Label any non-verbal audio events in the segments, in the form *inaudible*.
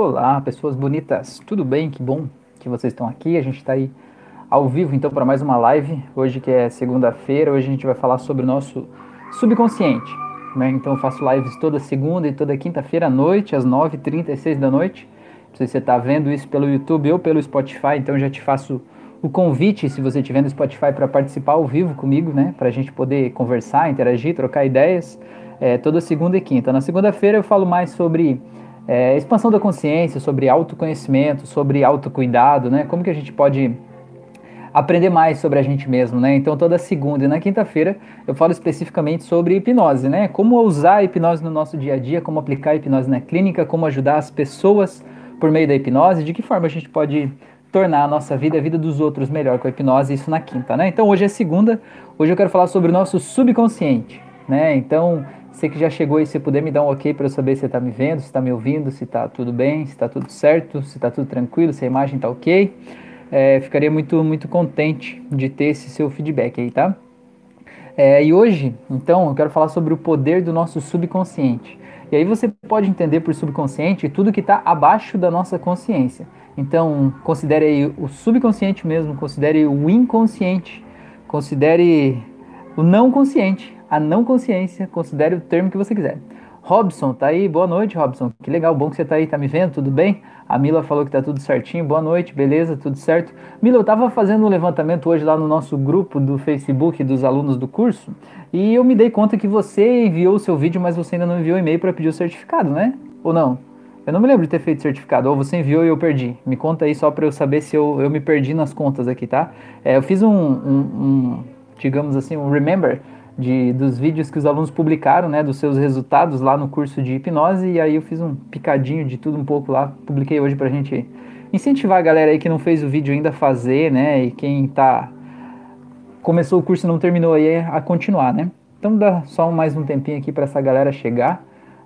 Olá, pessoas bonitas, tudo bem? Que bom que vocês estão aqui. A gente está aí ao vivo então para mais uma live. Hoje que é segunda-feira, hoje a gente vai falar sobre o nosso subconsciente. Né? Então eu faço lives toda segunda e toda quinta-feira à noite, às 9h36 da noite. Se você está vendo isso pelo YouTube ou pelo Spotify, então já te faço o convite, se você estiver no Spotify, para participar ao vivo comigo, né? Para a gente poder conversar, interagir, trocar ideias. É, toda segunda e quinta. Na segunda-feira eu falo mais sobre é, expansão da consciência, sobre autoconhecimento, sobre autocuidado, né? Como que a gente pode aprender mais sobre a gente mesmo, né? Então toda segunda e na quinta-feira eu falo especificamente sobre hipnose, né? Como usar a hipnose no nosso dia a dia, como aplicar a hipnose na clínica, como ajudar as pessoas por meio da hipnose, de que forma a gente pode tornar a nossa vida, a vida dos outros melhor com a hipnose, isso na quinta, né? Então hoje é segunda, hoje eu quero falar sobre o nosso subconsciente, né? Então você que já chegou aí, se puder me dar um ok para eu saber se está me vendo, se está me ouvindo, se está tudo bem, se está tudo certo, se está tudo tranquilo, se a imagem está ok. É, ficaria muito, muito contente de ter esse seu feedback aí, tá? É, e hoje, então, eu quero falar sobre o poder do nosso subconsciente. E aí você pode entender por subconsciente tudo que está abaixo da nossa consciência. Então, considere aí o subconsciente mesmo, considere o inconsciente, considere o não consciente, a não consciência, considere o termo que você quiser. Robson, tá aí? Boa noite, Robson. Que legal, bom que você tá aí, tá me vendo? Tudo bem? A Mila falou que tá tudo certinho. Boa noite, beleza? Tudo certo? Mila, eu tava fazendo um levantamento hoje lá no nosso grupo do Facebook dos alunos do curso e eu me dei conta que você enviou o seu vídeo, mas você ainda não enviou o e-mail para pedir o certificado, né? Ou não? Eu não me lembro de ter feito certificado, ou você enviou e eu perdi. Me conta aí só para eu saber se eu, eu me perdi nas contas aqui, tá? É, eu fiz um, um, um, digamos assim, um remember de, dos vídeos que os alunos publicaram, né, dos seus resultados lá no curso de hipnose, e aí eu fiz um picadinho de tudo um pouco lá, publiquei hoje pra gente incentivar a galera aí que não fez o vídeo ainda a fazer, né, e quem tá começou o curso e não terminou aí a continuar, né. Então dá só mais um tempinho aqui para essa galera chegar.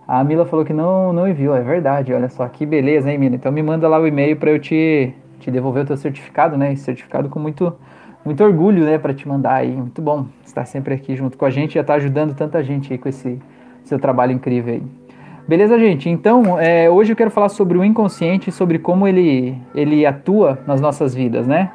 A Mila falou que não, não enviou, é verdade, olha só, que beleza, hein, Mila? Então me manda lá o e-mail para eu te, te devolver o teu certificado, né, esse certificado com muito muito orgulho, né, para te mandar aí. Muito bom estar sempre aqui junto com a gente e estar tá ajudando tanta gente aí com esse seu trabalho incrível aí. Beleza, gente? Então, é, hoje eu quero falar sobre o inconsciente, sobre como ele, ele atua nas nossas vidas, né?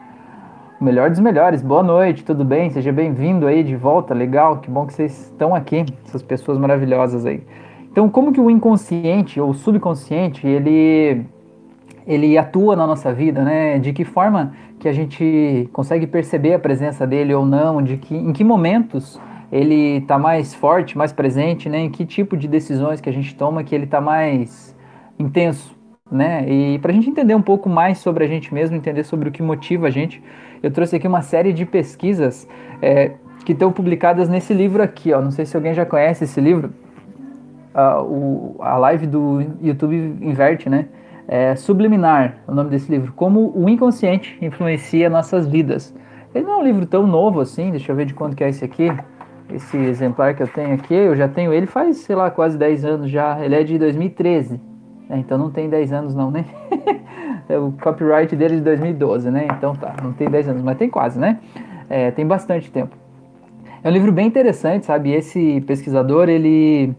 O melhor dos melhores. Boa noite, tudo bem? Seja bem-vindo aí de volta. Legal, que bom que vocês estão aqui, essas pessoas maravilhosas aí. Então, como que o inconsciente ou subconsciente, ele ele atua na nossa vida, né? De que forma que a gente consegue perceber a presença dele ou não, de que em que momentos ele está mais forte, mais presente, né? Em que tipo de decisões que a gente toma que ele está mais intenso, né? E para a gente entender um pouco mais sobre a gente mesmo, entender sobre o que motiva a gente, eu trouxe aqui uma série de pesquisas é, que estão publicadas nesse livro aqui, ó. Não sei se alguém já conhece esse livro. Uh, o, a live do YouTube inverte, né? É, Subliminar, o nome desse livro, como o inconsciente influencia nossas vidas. Ele não é um livro tão novo assim, deixa eu ver de quanto que é esse aqui. Esse exemplar que eu tenho aqui, eu já tenho ele faz, sei lá, quase 10 anos já. Ele é de 2013, né? então não tem 10 anos não, né? *laughs* é o copyright dele é de 2012, né? Então tá, não tem 10 anos, mas tem quase, né? É, tem bastante tempo. É um livro bem interessante, sabe? Esse pesquisador, ele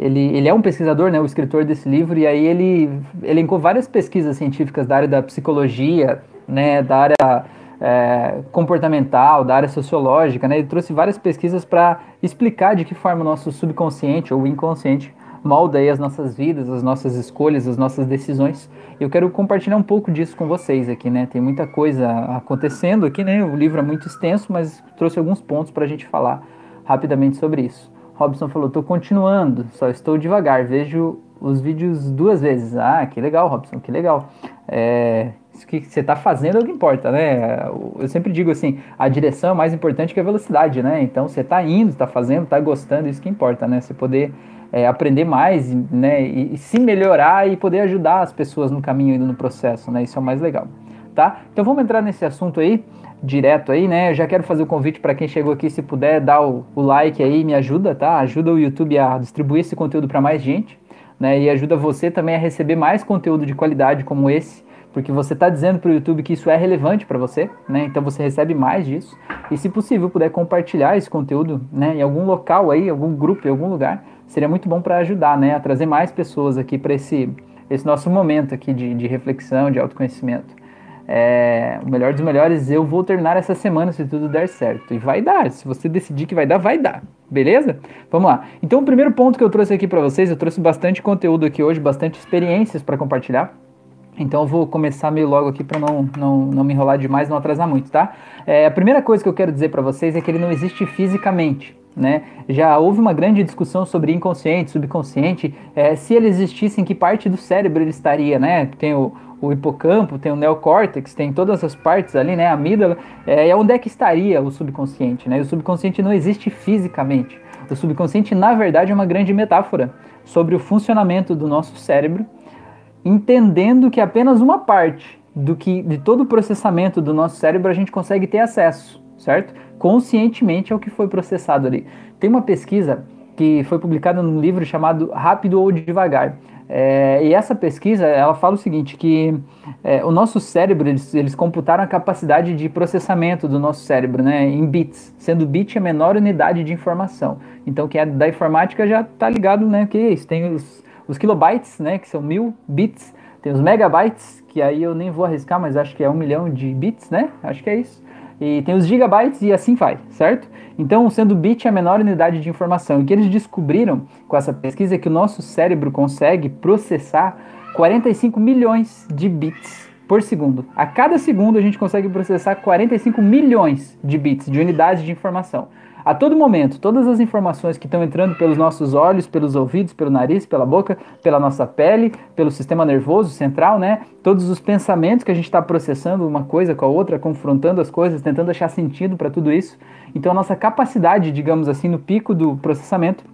ele, ele é um pesquisador, né, o escritor desse livro, e aí ele elencou várias pesquisas científicas da área da psicologia, né, da área é, comportamental, da área sociológica, né, ele trouxe várias pesquisas para explicar de que forma o nosso subconsciente ou inconsciente molda aí as nossas vidas, as nossas escolhas, as nossas decisões. Eu quero compartilhar um pouco disso com vocês aqui, né? Tem muita coisa acontecendo aqui, né? O livro é muito extenso, mas trouxe alguns pontos para a gente falar rapidamente sobre isso. Robson falou, estou continuando, só estou devagar, vejo os vídeos duas vezes. Ah, que legal, Robson, que legal. É, isso que você está fazendo é o que importa, né? Eu sempre digo assim, a direção é mais importante que a velocidade, né? Então você está indo, está fazendo, está gostando, isso que importa, né? Você poder é, aprender mais, né? E, e, se melhorar e poder ajudar as pessoas no caminho e no processo, né? Isso é o mais legal, tá? Então vamos entrar nesse assunto aí direto aí, né? Eu já quero fazer o convite para quem chegou aqui, se puder dar o, o, like aí, me ajuda, tá? Ajuda o YouTube a distribuir esse conteúdo para mais gente, né? E ajuda você também a receber mais conteúdo de qualidade como esse, porque você está dizendo para o YouTube que isso é relevante para você, né? Então você recebe mais disso. E se possível, puder compartilhar esse conteúdo, né? Em algum local aí, algum grupo, em algum lugar, seria muito bom para ajudar, né? A trazer mais pessoas aqui para esse esse nosso momento aqui de, de reflexão, de autoconhecimento. É, o melhor dos melhores, eu vou terminar essa semana se tudo der certo. E vai dar, se você decidir que vai dar, vai dar. Beleza? Vamos lá. Então, o primeiro ponto que eu trouxe aqui para vocês, eu trouxe bastante conteúdo aqui hoje, bastante experiências para compartilhar. Então eu vou começar meio logo aqui para não, não, não me enrolar demais, não atrasar muito, tá? É, a primeira coisa que eu quero dizer para vocês é que ele não existe fisicamente. Né? Já houve uma grande discussão sobre inconsciente, subconsciente, é, se ele existisse, em que parte do cérebro ele estaria, né? Tem o, o hipocampo, tem o neocórtex, tem todas as partes ali, né? A amígdala, é, é onde é que estaria o subconsciente, né? O subconsciente não existe fisicamente. O subconsciente, na verdade, é uma grande metáfora sobre o funcionamento do nosso cérebro entendendo que apenas uma parte do que de todo o processamento do nosso cérebro a gente consegue ter acesso, certo? Conscientemente ao que foi processado ali. Tem uma pesquisa que foi publicada num livro chamado Rápido ou Devagar. É, e essa pesquisa ela fala o seguinte que é, o nosso cérebro eles, eles computaram a capacidade de processamento do nosso cérebro né, em bits, sendo bit a menor unidade de informação. Então quem é da informática já está ligado né, que é isso, tem os os kilobytes, né, que são mil bits, tem os megabytes, que aí eu nem vou arriscar, mas acho que é um milhão de bits, né? Acho que é isso. E tem os gigabytes e assim vai, certo? Então, sendo bit a menor unidade de informação. O que eles descobriram com essa pesquisa é que o nosso cérebro consegue processar 45 milhões de bits por segundo. A cada segundo a gente consegue processar 45 milhões de bits, de unidades de informação. A todo momento, todas as informações que estão entrando pelos nossos olhos, pelos ouvidos, pelo nariz, pela boca, pela nossa pele, pelo sistema nervoso central, né? Todos os pensamentos que a gente está processando uma coisa com a outra, confrontando as coisas, tentando achar sentido para tudo isso. Então, a nossa capacidade, digamos assim, no pico do processamento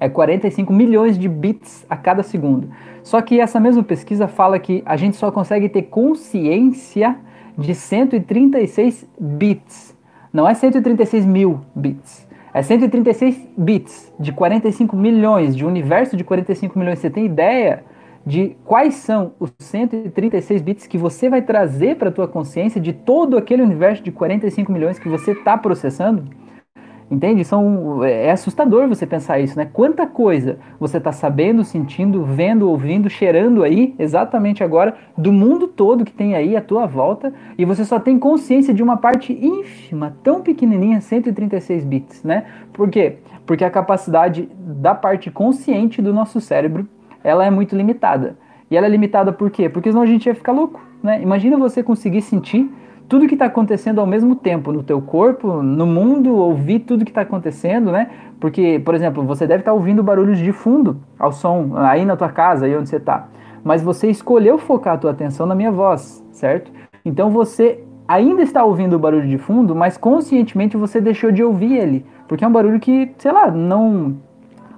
é 45 milhões de bits a cada segundo. Só que essa mesma pesquisa fala que a gente só consegue ter consciência de 136 bits não é 136 mil bits. É 136 bits de 45 milhões, de um universo de 45 milhões. Você tem ideia de quais são os 136 bits que você vai trazer para a tua consciência de todo aquele universo de 45 milhões que você está processando? Entende? São, é assustador você pensar isso, né? Quanta coisa você está sabendo, sentindo, vendo, ouvindo, cheirando aí, exatamente agora, do mundo todo que tem aí à tua volta, e você só tem consciência de uma parte ínfima, tão pequenininha, 136 bits, né? Por quê? Porque a capacidade da parte consciente do nosso cérebro, ela é muito limitada. E ela é limitada por quê? Porque senão a gente ia ficar louco, né? Imagina você conseguir sentir tudo que está acontecendo ao mesmo tempo no teu corpo, no mundo, ouvir tudo que está acontecendo, né? Porque, por exemplo, você deve estar tá ouvindo barulhos de fundo ao som aí na tua casa, aí onde você está. Mas você escolheu focar a tua atenção na minha voz, certo? Então você ainda está ouvindo o barulho de fundo, mas conscientemente você deixou de ouvir ele, porque é um barulho que, sei lá, não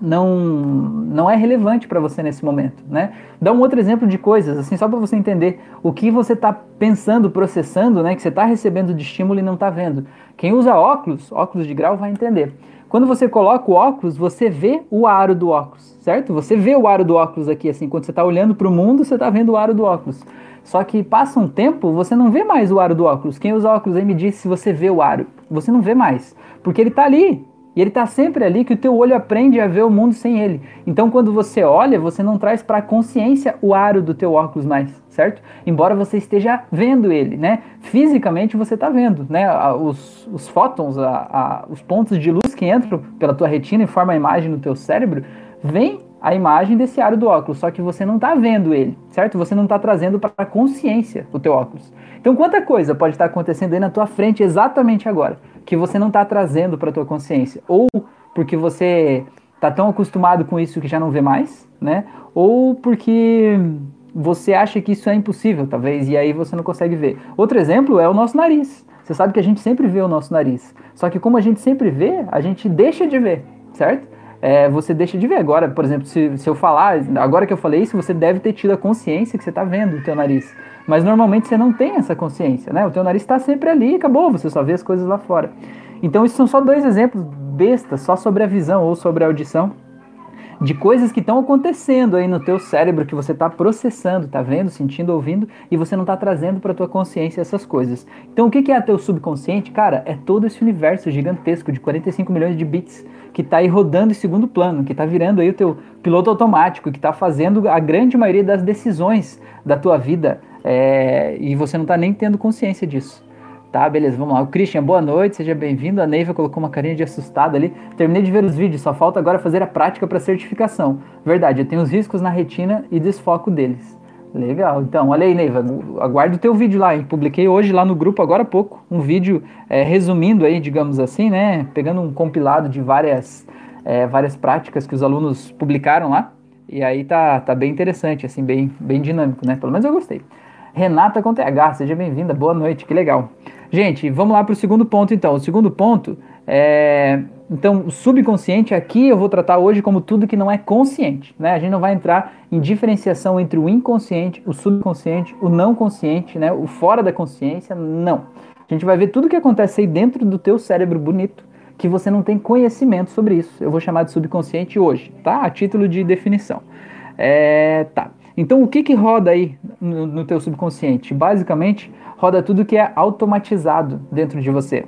não, não é relevante para você nesse momento, né? Dá um outro exemplo de coisas, assim, só para você entender o que você está pensando, processando, né? Que você está recebendo de estímulo e não está vendo. Quem usa óculos, óculos de grau, vai entender. Quando você coloca o óculos, você vê o aro do óculos, certo? Você vê o aro do óculos aqui, assim, quando você está olhando para o mundo, você está vendo o aro do óculos. Só que passa um tempo, você não vê mais o aro do óculos. Quem usa óculos aí me diz se você vê o aro. Você não vê mais, porque ele está ali, e ele está sempre ali que o teu olho aprende a ver o mundo sem ele. Então, quando você olha, você não traz para a consciência o aro do teu óculos mais, certo? Embora você esteja vendo ele, né? Fisicamente você está vendo, né? Os, os fótons, a, a, os pontos de luz que entram pela tua retina e formam a imagem no teu cérebro, vem a imagem desse aro do óculos, só que você não está vendo ele, certo? Você não está trazendo para a consciência o teu óculos. Então, quanta coisa pode estar acontecendo aí na tua frente exatamente agora? que você não está trazendo para a tua consciência, ou porque você está tão acostumado com isso que já não vê mais, né? Ou porque você acha que isso é impossível, talvez, e aí você não consegue ver. Outro exemplo é o nosso nariz. Você sabe que a gente sempre vê o nosso nariz. Só que como a gente sempre vê, a gente deixa de ver, certo? É, você deixa de ver. Agora, por exemplo, se, se eu falar, agora que eu falei isso, você deve ter tido a consciência que você está vendo o teu nariz. Mas normalmente você não tem essa consciência, né? O teu nariz está sempre ali acabou, você só vê as coisas lá fora. Então, isso são só dois exemplos bestas, só sobre a visão ou sobre a audição, de coisas que estão acontecendo aí no teu cérebro que você está processando, está vendo, sentindo, ouvindo e você não está trazendo para tua consciência essas coisas. Então o que, que é teu subconsciente, cara? É todo esse universo gigantesco de 45 milhões de bits que está aí rodando em segundo plano, que está virando aí o teu piloto automático, que está fazendo a grande maioria das decisões da tua vida é, e você não está nem tendo consciência disso. Tá, beleza, vamos lá. O Christian, boa noite, seja bem-vindo. A Neiva colocou uma carinha de assustado ali. Terminei de ver os vídeos, só falta agora fazer a prática para certificação. Verdade, eu tenho os riscos na retina e desfoco deles. Legal, então, olha aí, Neiva, aguardo o teu vídeo lá, hein? Publiquei hoje lá no grupo, agora há pouco, um vídeo é, resumindo aí, digamos assim, né? Pegando um compilado de várias, é, várias práticas que os alunos publicaram lá. E aí tá, tá bem interessante, assim, bem, bem dinâmico, né? Pelo menos eu gostei. Renata com TH, seja bem-vinda, boa noite, que legal. Gente, vamos lá para o segundo ponto então. O segundo ponto é. Então, o subconsciente aqui eu vou tratar hoje como tudo que não é consciente. Né? A gente não vai entrar em diferenciação entre o inconsciente, o subconsciente, o não consciente, né? o fora da consciência, não. A gente vai ver tudo que acontece aí dentro do teu cérebro bonito que você não tem conhecimento sobre isso. Eu vou chamar de subconsciente hoje, tá? A título de definição. É, tá. Então, o que que roda aí no, no teu subconsciente? Basicamente, roda tudo que é automatizado dentro de você.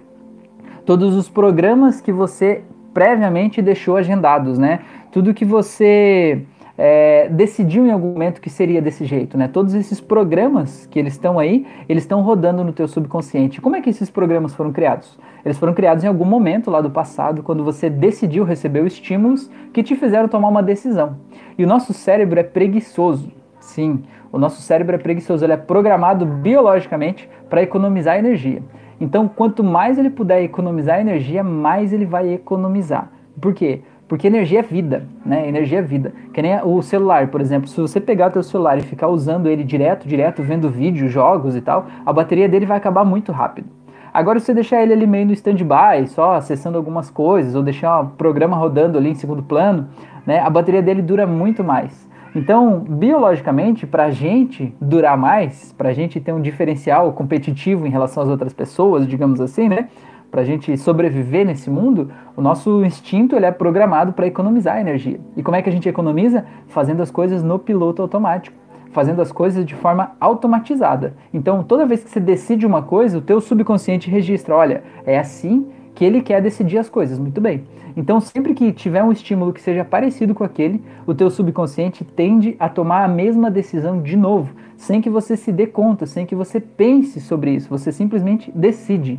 Todos os programas que você previamente deixou agendados, né? Tudo que você é, decidiu em algum momento que seria desse jeito, né? Todos esses programas que eles estão aí, eles estão rodando no teu subconsciente. Como é que esses programas foram criados? Eles foram criados em algum momento lá do passado, quando você decidiu receber estímulos que te fizeram tomar uma decisão. E o nosso cérebro é preguiçoso. Sim, o nosso cérebro é preguiçoso, ele é programado biologicamente para economizar energia. Então, quanto mais ele puder economizar energia, mais ele vai economizar. Por quê? Porque energia é vida, né? Energia é vida. Que nem o celular, por exemplo. Se você pegar o teu celular e ficar usando ele direto, direto, vendo vídeos, jogos e tal, a bateria dele vai acabar muito rápido. Agora, se você deixar ele ali meio no stand-by, só acessando algumas coisas, ou deixar o programa rodando ali em segundo plano, né? A bateria dele dura muito mais. Então, biologicamente, para a gente durar mais, para a gente ter um diferencial competitivo em relação às outras pessoas, digamos assim, né? Para a gente sobreviver nesse mundo, o nosso instinto ele é programado para economizar energia. E como é que a gente economiza? Fazendo as coisas no piloto automático, fazendo as coisas de forma automatizada. Então, toda vez que você decide uma coisa, o teu subconsciente registra, olha, é assim que ele quer decidir as coisas. Muito bem. Então, sempre que tiver um estímulo que seja parecido com aquele, o teu subconsciente tende a tomar a mesma decisão de novo, sem que você se dê conta, sem que você pense sobre isso. Você simplesmente decide.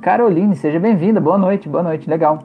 Caroline, seja bem-vinda. Boa noite, boa noite, legal.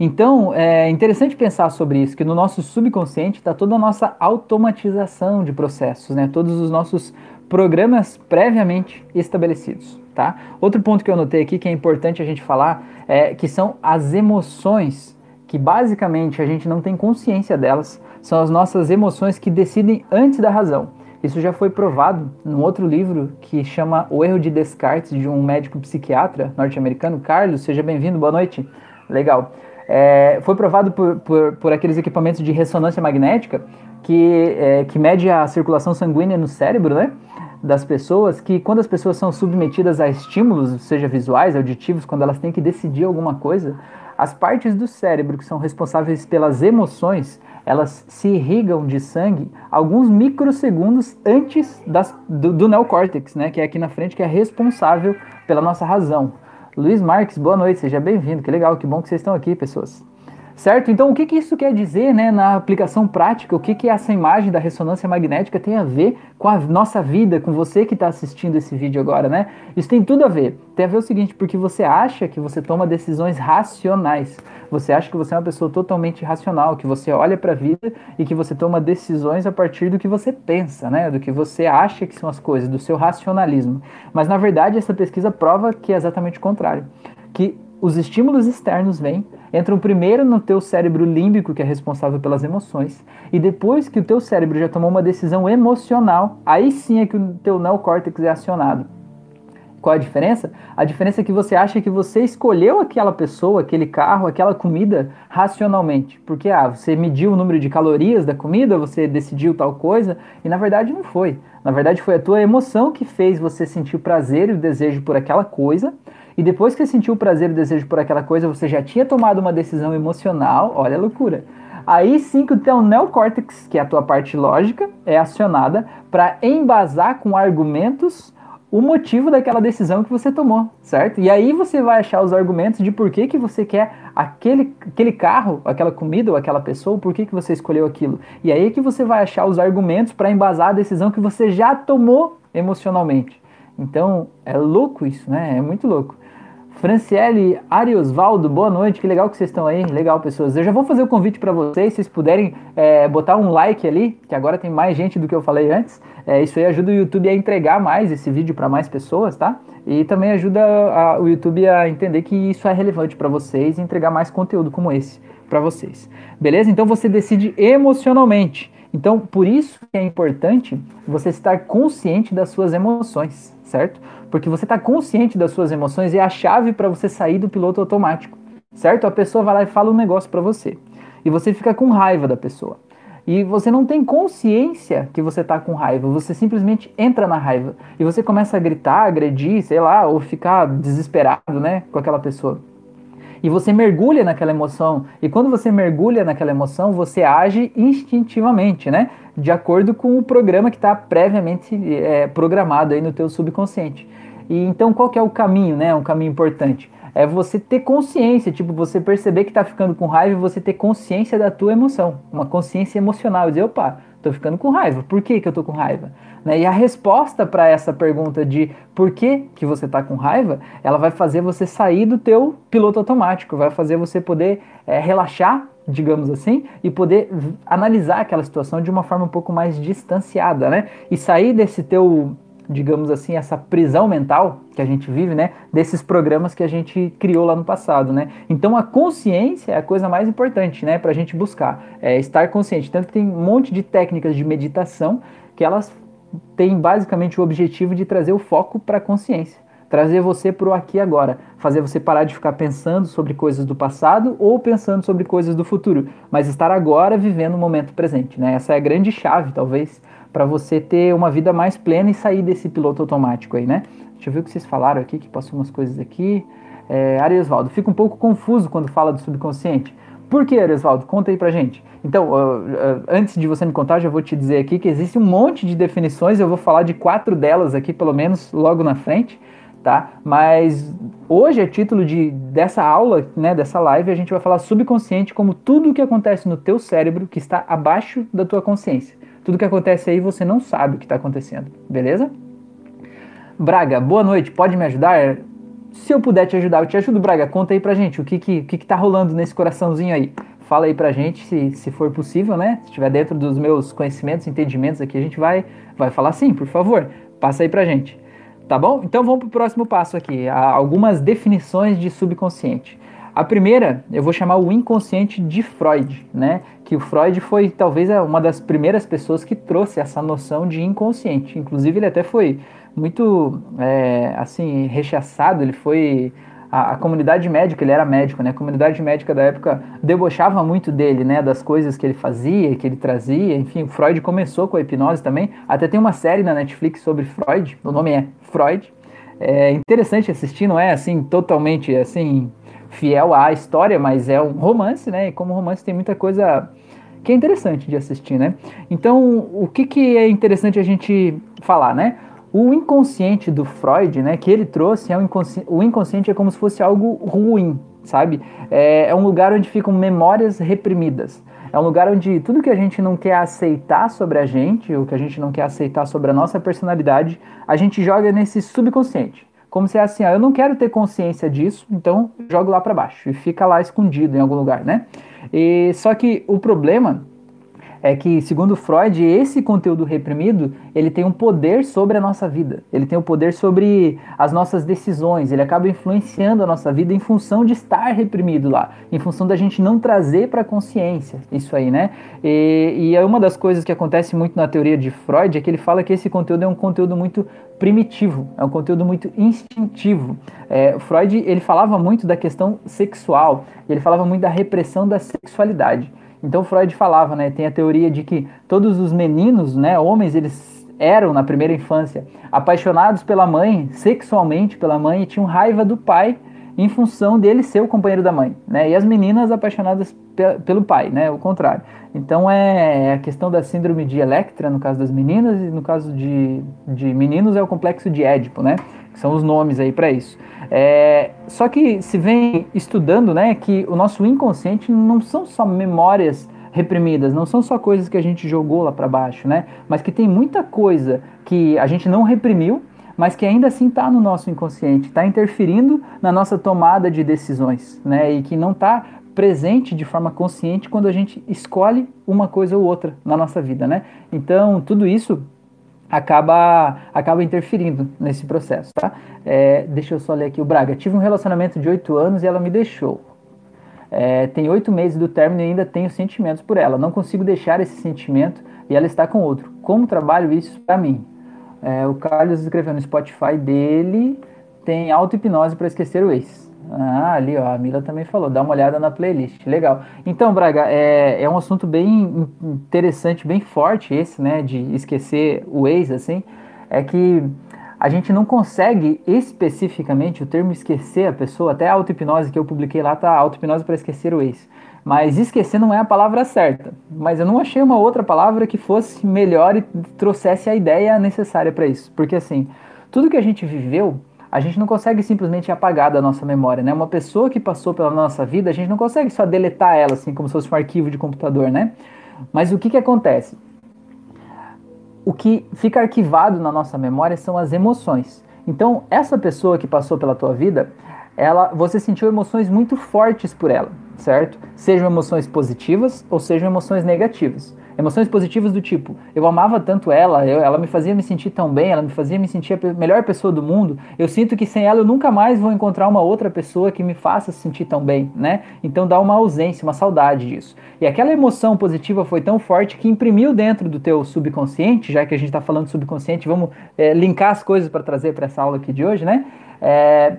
Então, é interessante pensar sobre isso, que no nosso subconsciente está toda a nossa automatização de processos, né? Todos os nossos programas previamente estabelecidos, tá? Outro ponto que eu anotei aqui que é importante a gente falar é que são as emoções, que basicamente a gente não tem consciência delas, são as nossas emoções que decidem antes da razão. Isso já foi provado num outro livro que chama O Erro de Descartes, de um médico psiquiatra norte-americano. Carlos, seja bem-vindo, boa noite. Legal. É, foi provado por, por, por, aqueles equipamentos de ressonância magnética que, é, que mede a circulação sanguínea no cérebro, né? Das pessoas que quando as pessoas são submetidas a estímulos, seja visuais, auditivos, quando elas têm que decidir alguma coisa, as partes do cérebro que são responsáveis pelas emoções, elas se irrigam de sangue alguns microsegundos antes das, do, do neocórtex, né, que é aqui na frente, que é responsável pela nossa razão. Luiz Marques, boa noite, seja bem-vindo. Que legal, que bom que vocês estão aqui, pessoas. Certo? Então, o que, que isso quer dizer né, na aplicação prática? O que, que essa imagem da ressonância magnética tem a ver com a nossa vida, com você que está assistindo esse vídeo agora, né? Isso tem tudo a ver. Tem a ver o seguinte, porque você acha que você toma decisões racionais. Você acha que você é uma pessoa totalmente racional, que você olha para a vida e que você toma decisões a partir do que você pensa, né? Do que você acha que são as coisas, do seu racionalismo. Mas, na verdade, essa pesquisa prova que é exatamente o contrário. Que os estímulos externos vêm, entram primeiro no teu cérebro límbico, que é responsável pelas emoções, e depois que o teu cérebro já tomou uma decisão emocional, aí sim é que o teu neocórtex é acionado. Qual a diferença? A diferença é que você acha que você escolheu aquela pessoa, aquele carro, aquela comida racionalmente. Porque ah, você mediu o número de calorias da comida, você decidiu tal coisa, e na verdade não foi. Na verdade foi a tua emoção que fez você sentir o prazer e o desejo por aquela coisa, e depois que sentiu o prazer e o desejo por aquela coisa, você já tinha tomado uma decisão emocional, olha a loucura, aí sim que o teu neocórtex, que é a tua parte lógica, é acionada para embasar com argumentos o motivo daquela decisão que você tomou, certo? E aí você vai achar os argumentos de por que, que você quer aquele, aquele carro, aquela comida ou aquela pessoa, por que, que você escolheu aquilo. E aí que você vai achar os argumentos para embasar a decisão que você já tomou emocionalmente. Então, é louco isso, né? É muito louco. Franciele Ariosvaldo, boa noite, que legal que vocês estão aí, legal pessoas. Eu já vou fazer o convite para vocês, se vocês puderem é, botar um like ali, que agora tem mais gente do que eu falei antes. É, isso aí ajuda o YouTube a entregar mais esse vídeo para mais pessoas, tá? E também ajuda a, o YouTube a entender que isso é relevante para vocês e entregar mais conteúdo como esse para vocês. Beleza? Então você decide emocionalmente. Então, por isso que é importante você estar consciente das suas emoções, certo? Porque você está consciente das suas emoções e é a chave para você sair do piloto automático, certo? A pessoa vai lá e fala um negócio para você e você fica com raiva da pessoa. E você não tem consciência que você está com raiva, você simplesmente entra na raiva e você começa a gritar, agredir, sei lá, ou ficar desesperado, né, com aquela pessoa. E você mergulha naquela emoção. E quando você mergulha naquela emoção, você age instintivamente, né? De acordo com o programa que está previamente é, programado aí no teu subconsciente. E então qual que é o caminho, né? Um caminho importante. É você ter consciência, tipo, você perceber que está ficando com raiva e você ter consciência da tua emoção. Uma consciência emocional. Dizer, opa, tô ficando com raiva. Por que, que eu tô com raiva? Né? E a resposta para essa pergunta de por que, que você está com raiva, ela vai fazer você sair do teu piloto automático, vai fazer você poder é, relaxar, digamos assim, e poder analisar aquela situação de uma forma um pouco mais distanciada, né? E sair desse teu digamos assim, essa prisão mental que a gente vive, né, desses programas que a gente criou lá no passado, né. Então a consciência é a coisa mais importante, né, para a gente buscar, é estar consciente. Tanto que tem um monte de técnicas de meditação que elas tem basicamente o objetivo de trazer o foco para a consciência, trazer você para o aqui e agora, fazer você parar de ficar pensando sobre coisas do passado ou pensando sobre coisas do futuro, mas estar agora vivendo o momento presente. Né? Essa é a grande chave, talvez, para você ter uma vida mais plena e sair desse piloto automático aí, né? Deixa eu ver o que vocês falaram aqui, que passou umas coisas aqui. É, Ariasvaldo, fica um pouco confuso quando fala do subconsciente. Por que, Aresvaldo? Conta aí pra gente. Então, uh, uh, antes de você me contar, já vou te dizer aqui que existe um monte de definições, eu vou falar de quatro delas aqui, pelo menos, logo na frente, tá? Mas hoje, a título de, dessa aula, né, dessa live, a gente vai falar subconsciente como tudo o que acontece no teu cérebro que está abaixo da tua consciência. Tudo que acontece aí você não sabe o que está acontecendo, beleza? Braga, boa noite, pode me ajudar? Se eu puder te ajudar, eu te ajudo, Braga. Conta aí pra gente o que, que, que, que tá rolando nesse coraçãozinho aí. Fala aí pra gente, se, se for possível, né? Se estiver dentro dos meus conhecimentos, entendimentos aqui, a gente vai, vai falar sim, por favor. Passa aí pra gente. Tá bom? Então vamos pro próximo passo aqui. Há algumas definições de subconsciente. A primeira, eu vou chamar o inconsciente de Freud, né? Que o Freud foi talvez uma das primeiras pessoas que trouxe essa noção de inconsciente. Inclusive, ele até foi muito é, assim rechaçado. Ele foi a, a, comunidade médica, ele era médico, né? A comunidade médica da época debochava muito dele, né? Das coisas que ele fazia, que ele trazia. Enfim, Freud começou com a hipnose também. Até tem uma série na Netflix sobre Freud. O nome é Freud. É interessante assistir, não é assim totalmente assim fiel à história, mas é um romance, né? E como romance tem muita coisa que é interessante de assistir, né? Então, o que, que é interessante a gente falar, né? O inconsciente do Freud, né, que ele trouxe, é um inconsci... o inconsciente é como se fosse algo ruim, sabe? É, é um lugar onde ficam memórias reprimidas. É um lugar onde tudo que a gente não quer aceitar sobre a gente, ou que a gente não quer aceitar sobre a nossa personalidade, a gente joga nesse subconsciente. Como se é assim, ó, eu não quero ter consciência disso, então jogo lá para baixo e fica lá escondido em algum lugar, né? E só que o problema é que, segundo Freud, esse conteúdo reprimido, ele tem um poder sobre a nossa vida. Ele tem um poder sobre as nossas decisões. Ele acaba influenciando a nossa vida em função de estar reprimido lá, em função da gente não trazer para a consciência isso aí, né? E, e é uma das coisas que acontece muito na teoria de Freud é que ele fala que esse conteúdo é um conteúdo muito primitivo, é um conteúdo muito instintivo. É, Freud ele falava muito da questão sexual, ele falava muito da repressão da sexualidade. Então Freud falava, né, tem a teoria de que todos os meninos, né, homens, eles eram na primeira infância apaixonados pela mãe, sexualmente pela mãe, e tinham raiva do pai em função dele ser o companheiro da mãe, né? E as meninas apaixonadas pelo pai, né? O contrário. Então é a questão da síndrome de Electra, no caso das meninas, e no caso de, de meninos é o complexo de Édipo, né? São os nomes aí para isso. É, só que se vem estudando, né, que o nosso inconsciente não são só memórias reprimidas, não são só coisas que a gente jogou lá para baixo, né? Mas que tem muita coisa que a gente não reprimiu, mas que ainda assim está no nosso inconsciente, está interferindo na nossa tomada de decisões, né? E que não está presente de forma consciente quando a gente escolhe uma coisa ou outra na nossa vida, né? Então, tudo isso acaba, acaba interferindo nesse processo, tá? É, deixa eu só ler aqui o Braga. Tive um relacionamento de oito anos e ela me deixou. É, tem oito meses do término e ainda tenho sentimentos por ela. Não consigo deixar esse sentimento e ela está com outro. Como trabalho isso para mim? É, o Carlos escreveu no Spotify dele tem auto-hipnose para esquecer o ex. Ah, ali ó, a Mila também falou, dá uma olhada na playlist, legal. Então, Braga, é, é um assunto bem interessante, bem forte esse, né, de esquecer o ex, assim, é que a gente não consegue especificamente o termo esquecer a pessoa, até a auto-hipnose que eu publiquei lá tá auto-hipnose para esquecer o ex. Mas esquecer não é a palavra certa. Mas eu não achei uma outra palavra que fosse melhor e trouxesse a ideia necessária para isso. Porque assim, tudo que a gente viveu, a gente não consegue simplesmente apagar da nossa memória, né? Uma pessoa que passou pela nossa vida, a gente não consegue só deletar ela assim como se fosse um arquivo de computador, né? Mas o que que acontece? o que fica arquivado na nossa memória são as emoções. Então, essa pessoa que passou pela tua vida, ela, você sentiu emoções muito fortes por ela, certo? Sejam emoções positivas ou sejam emoções negativas. Emoções positivas do tipo, eu amava tanto ela, eu, ela me fazia me sentir tão bem, ela me fazia me sentir a melhor pessoa do mundo. Eu sinto que sem ela eu nunca mais vou encontrar uma outra pessoa que me faça se sentir tão bem, né? Então dá uma ausência, uma saudade disso. E aquela emoção positiva foi tão forte que imprimiu dentro do teu subconsciente, já que a gente está falando subconsciente, vamos é, linkar as coisas para trazer para essa aula aqui de hoje, né? É,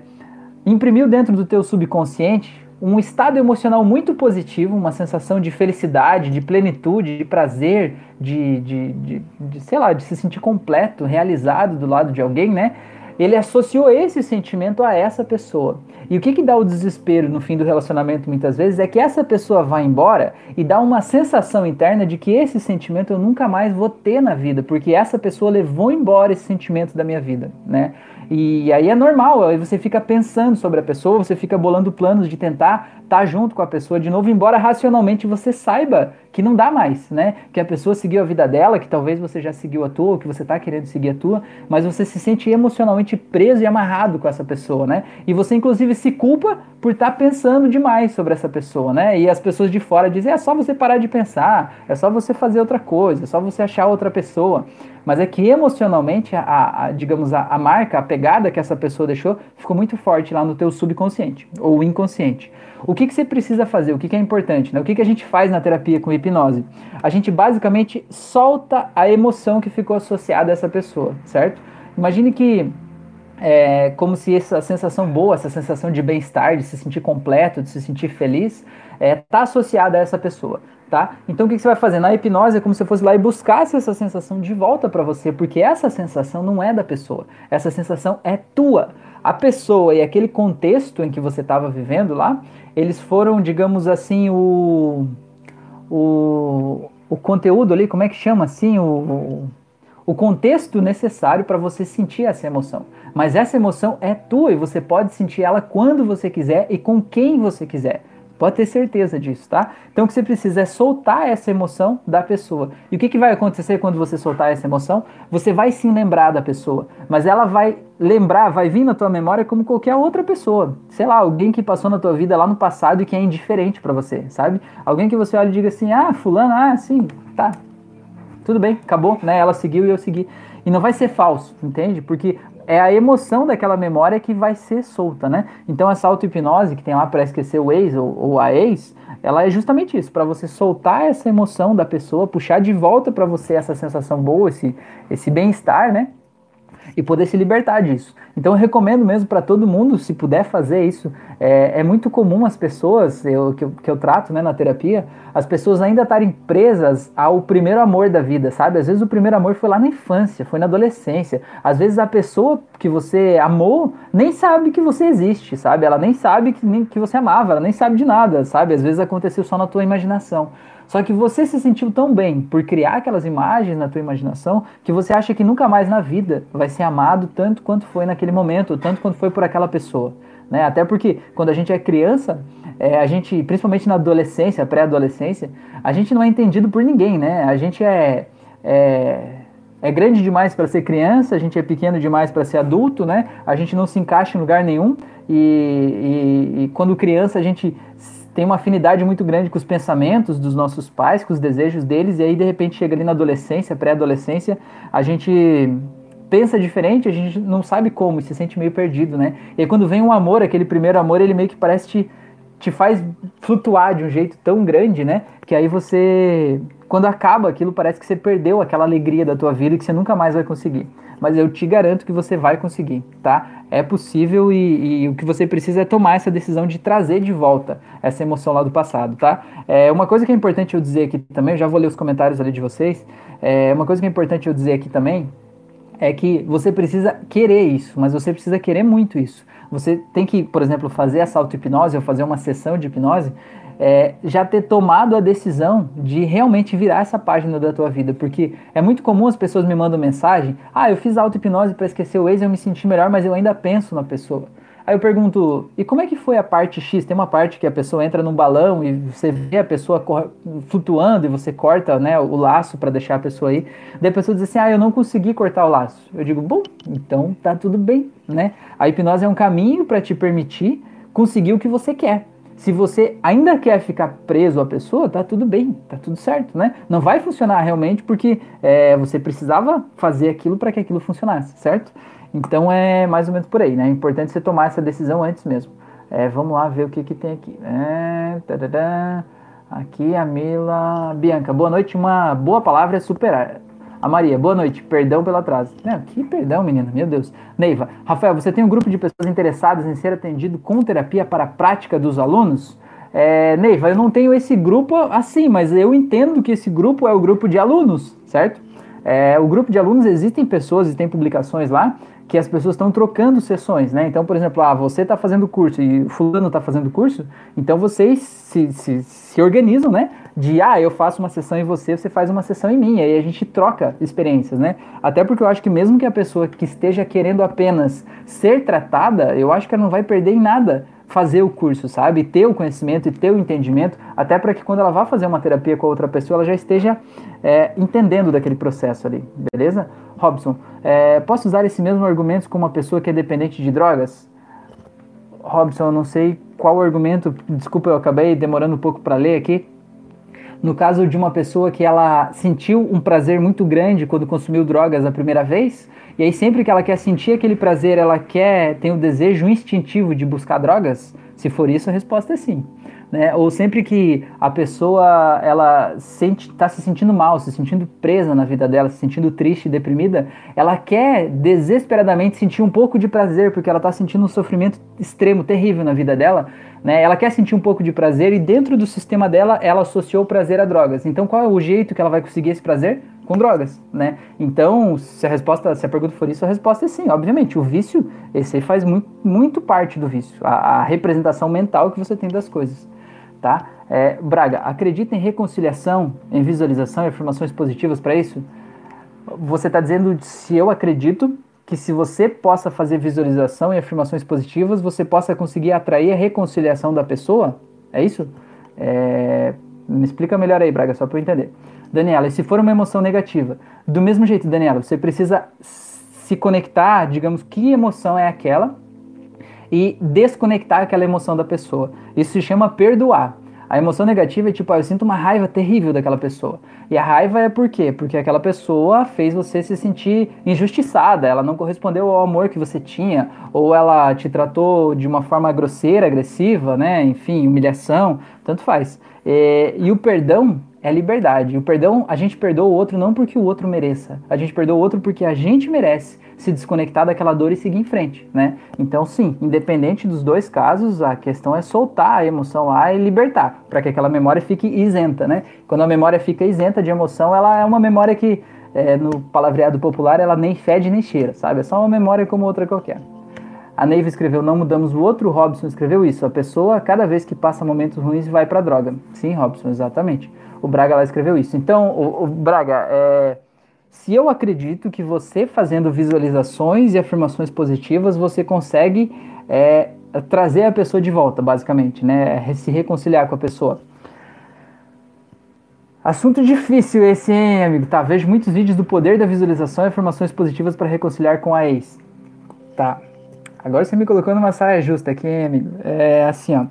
imprimiu dentro do teu subconsciente um estado emocional muito positivo, uma sensação de felicidade, de plenitude, de prazer, de, de, de, de, sei lá, de se sentir completo, realizado do lado de alguém, né? Ele associou esse sentimento a essa pessoa. E o que, que dá o desespero no fim do relacionamento muitas vezes é que essa pessoa vai embora e dá uma sensação interna de que esse sentimento eu nunca mais vou ter na vida, porque essa pessoa levou embora esse sentimento da minha vida, né? E aí é normal, aí você fica pensando sobre a pessoa, você fica bolando planos de tentar estar tá junto com a pessoa de novo, embora racionalmente você saiba que não dá mais, né? Que a pessoa seguiu a vida dela, que talvez você já seguiu a tua, ou que você está querendo seguir a tua, mas você se sente emocionalmente preso e amarrado com essa pessoa, né? E você inclusive se culpa por estar tá pensando demais sobre essa pessoa, né? E as pessoas de fora dizem: é só você parar de pensar, é só você fazer outra coisa, é só você achar outra pessoa mas é que emocionalmente, a, a digamos, a, a, marca, a pegada que essa pessoa deixou ficou muito forte lá no teu subconsciente ou inconsciente. O que, que você precisa fazer? O que, que é importante? Né? O que, que a gente faz na terapia com hipnose? A gente basicamente solta a emoção que ficou associada a essa pessoa, certo? Imagine que é como se essa sensação boa, essa sensação de bem-estar, de se sentir completo, de se sentir feliz, está é, tá associada a essa pessoa tá? Então o que, você vai fazer? Na hipnose é como se você fosse lá e buscasse essa sensação de volta para você, porque essa sensação não é da pessoa, essa sensação é tua. A pessoa e aquele contexto em que você estava vivendo lá, eles foram, digamos assim, o, o, o conteúdo ali, como é que chama assim? O, o contexto necessário para você sentir essa emoção. Mas essa emoção é tua e você pode sentir ela quando você quiser e com quem você quiser. Pode ter certeza disso, tá? Então o que você precisa é soltar essa emoção da pessoa. E o que, que vai acontecer quando você soltar essa emoção? Você vai sim lembrar da pessoa, mas ela vai lembrar, vai vir na tua memória como qualquer outra pessoa. Sei lá, alguém que passou na tua vida lá no passado e que é indiferente para você, sabe? Alguém que você olha e diga assim: "Ah, fulano, ah, sim, tá. Tudo bem, acabou, né? Ela seguiu e eu segui". E não vai ser falso, entende? Porque é a emoção daquela memória que vai ser solta, né? Então essa auto-hipnose que tem lá para esquecer o ex ou, ou, a ex, ela é justamente isso, para você soltar essa emoção da pessoa, puxar de volta para você essa sensação boa, esse, esse bem-estar, né? E poder se libertar disso. Então eu recomendo mesmo para todo mundo, se puder fazer isso. É, é muito comum as pessoas, eu, que, eu, que eu trato né, na terapia, as pessoas ainda estarem presas ao primeiro amor da vida, sabe? Às vezes o primeiro amor foi lá na infância, foi na adolescência. Às vezes a pessoa que você amou nem sabe que você existe, sabe? Ela nem sabe que, nem, que você amava, ela nem sabe de nada, sabe? Às vezes aconteceu só na tua imaginação. Só que você se sentiu tão bem por criar aquelas imagens na tua imaginação que você acha que nunca mais na vida vai ser amado tanto quanto foi naquele momento, tanto quanto foi por aquela pessoa. Né? Até porque quando a gente é criança, é, a gente, principalmente na adolescência, pré-adolescência, a gente não é entendido por ninguém, né? A gente é, é, é grande demais para ser criança, a gente é pequeno demais para ser adulto, né? A gente não se encaixa em lugar nenhum e, e, e quando criança a gente tem uma afinidade muito grande com os pensamentos dos nossos pais, com os desejos deles, e aí de repente chega ali na adolescência, pré-adolescência, a gente pensa diferente, a gente não sabe como, se sente meio perdido, né? E aí quando vem um amor, aquele primeiro amor, ele meio que parece te, te faz flutuar de um jeito tão grande, né? Que aí você, quando acaba aquilo, parece que você perdeu aquela alegria da tua vida e que você nunca mais vai conseguir mas eu te garanto que você vai conseguir, tá? É possível e, e, o que você precisa é tomar essa decisão de trazer de volta essa emoção lá do passado, tá? É uma coisa que é importante eu dizer aqui também, já vou ler os comentários ali de vocês. É uma coisa que é importante eu dizer aqui também é que você precisa querer isso, mas você precisa querer muito isso. Você tem que, por exemplo, fazer essa auto-hipnose ou fazer uma sessão de hipnose é, já ter tomado a decisão de realmente virar essa página da tua vida. Porque é muito comum as pessoas me mandam mensagem: ah, eu fiz auto-hipnose para esquecer o ex eu me senti melhor, mas eu ainda penso na pessoa. Aí eu pergunto, e como é que foi a parte X? Tem uma parte que a pessoa entra num balão e você vê a pessoa flutuando e você corta né, o laço para deixar a pessoa aí. Daí a pessoa diz assim, ah, eu não consegui cortar o laço. Eu digo, bom, então tá tudo bem, né? A hipnose é um caminho para te permitir conseguir o que você quer. Se você ainda quer ficar preso à pessoa, tá tudo bem, tá tudo certo, né? Não vai funcionar realmente porque é, você precisava fazer aquilo para que aquilo funcionasse, certo? Então é mais ou menos por aí, né? É importante você tomar essa decisão antes mesmo. É, vamos lá ver o que, que tem aqui. É, aqui a Mila. Bianca, boa noite. Uma boa palavra é superar. A Maria, boa noite, perdão pelo atraso. Não, que perdão, menina, meu Deus. Neiva, Rafael, você tem um grupo de pessoas interessadas em ser atendido com terapia para a prática dos alunos? É, Neiva, eu não tenho esse grupo assim, mas eu entendo que esse grupo é o grupo de alunos, certo? É, o grupo de alunos existem pessoas e tem publicações lá que as pessoas estão trocando sessões, né? Então, por exemplo, ah, você está fazendo curso e fulano está fazendo curso, então vocês se, se, se organizam, né? De, ah, eu faço uma sessão em você, você faz uma sessão em mim, aí a gente troca experiências, né? Até porque eu acho que mesmo que a pessoa que esteja querendo apenas ser tratada, eu acho que ela não vai perder em nada fazer o curso, sabe? Ter o conhecimento e ter o entendimento, até para que quando ela vá fazer uma terapia com outra pessoa, ela já esteja é, entendendo daquele processo ali, beleza? Robson, é, posso usar esse mesmo argumento com uma pessoa que é dependente de drogas? Robson, eu não sei qual argumento, desculpa, eu acabei demorando um pouco para ler aqui. No caso de uma pessoa que ela sentiu um prazer muito grande quando consumiu drogas a primeira vez, e aí sempre que ela quer sentir aquele prazer, ela quer, tem o desejo instintivo de buscar drogas? Se for isso, a resposta é sim né? Ou sempre que a pessoa ela sente está se sentindo mal, se sentindo presa na vida dela, se sentindo triste, deprimida, ela quer desesperadamente sentir um pouco de prazer porque ela está sentindo um sofrimento extremo, terrível na vida dela, né? Ela quer sentir um pouco de prazer e dentro do sistema dela ela associou o prazer a drogas. Então qual é o jeito que ela vai conseguir esse prazer? com drogas, né? Então, se a resposta, se a pergunta for isso, a resposta é sim, obviamente. O vício, esse aí faz muito, muito parte do vício, a, a representação mental que você tem das coisas tá? É, Braga, acredita em reconciliação, em visualização e afirmações positivas para isso? Você está dizendo se eu acredito que se você possa fazer visualização e afirmações positivas, você possa conseguir atrair a reconciliação da pessoa? É isso? É, me explica melhor aí, Braga, só para eu entender. Daniela, e se for uma emoção negativa? Do mesmo jeito, Daniela, você precisa se conectar, digamos, que emoção é aquela e desconectar aquela emoção da pessoa. Isso se chama perdoar. A emoção negativa é tipo, ah, eu sinto uma raiva terrível daquela pessoa. E a raiva é por quê? Porque aquela pessoa fez você se sentir injustiçada, ela não correspondeu ao amor que você tinha, ou ela te tratou de uma forma grosseira, agressiva, né? Enfim, humilhação, tanto faz. E, e o perdão é liberdade. O perdão, a gente perdoa o outro não porque o outro mereça. A gente perdoa o outro porque a gente merece se desconectar daquela dor e seguir em frente, né? Então, sim, independente dos dois casos, a questão é soltar a emoção lá e libertar, para que aquela memória fique isenta, né? Quando a memória fica isenta de emoção, ela é uma memória que, é, no palavreado popular, ela nem fede nem cheira, sabe? É só uma memória como outra qualquer. A Neiva escreveu Não Mudamos o Outro, Robson escreveu isso. A pessoa, cada vez que passa momentos ruins, vai pra droga. Sim, Robson, exatamente. O Braga lá escreveu isso. Então, o, o Braga, é, se eu acredito que você fazendo visualizações e afirmações positivas, você consegue é, trazer a pessoa de volta, basicamente, né? Se reconciliar com a pessoa. Assunto difícil esse, hein, amigo? Tá, vejo muitos vídeos do poder da visualização e afirmações positivas para reconciliar com a ex. Tá. Agora você me colocou numa saia justa aqui, hein, amigo? É assim, ó.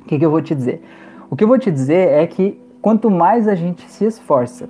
O que, que eu vou te dizer? O que eu vou te dizer é que quanto mais a gente se esforça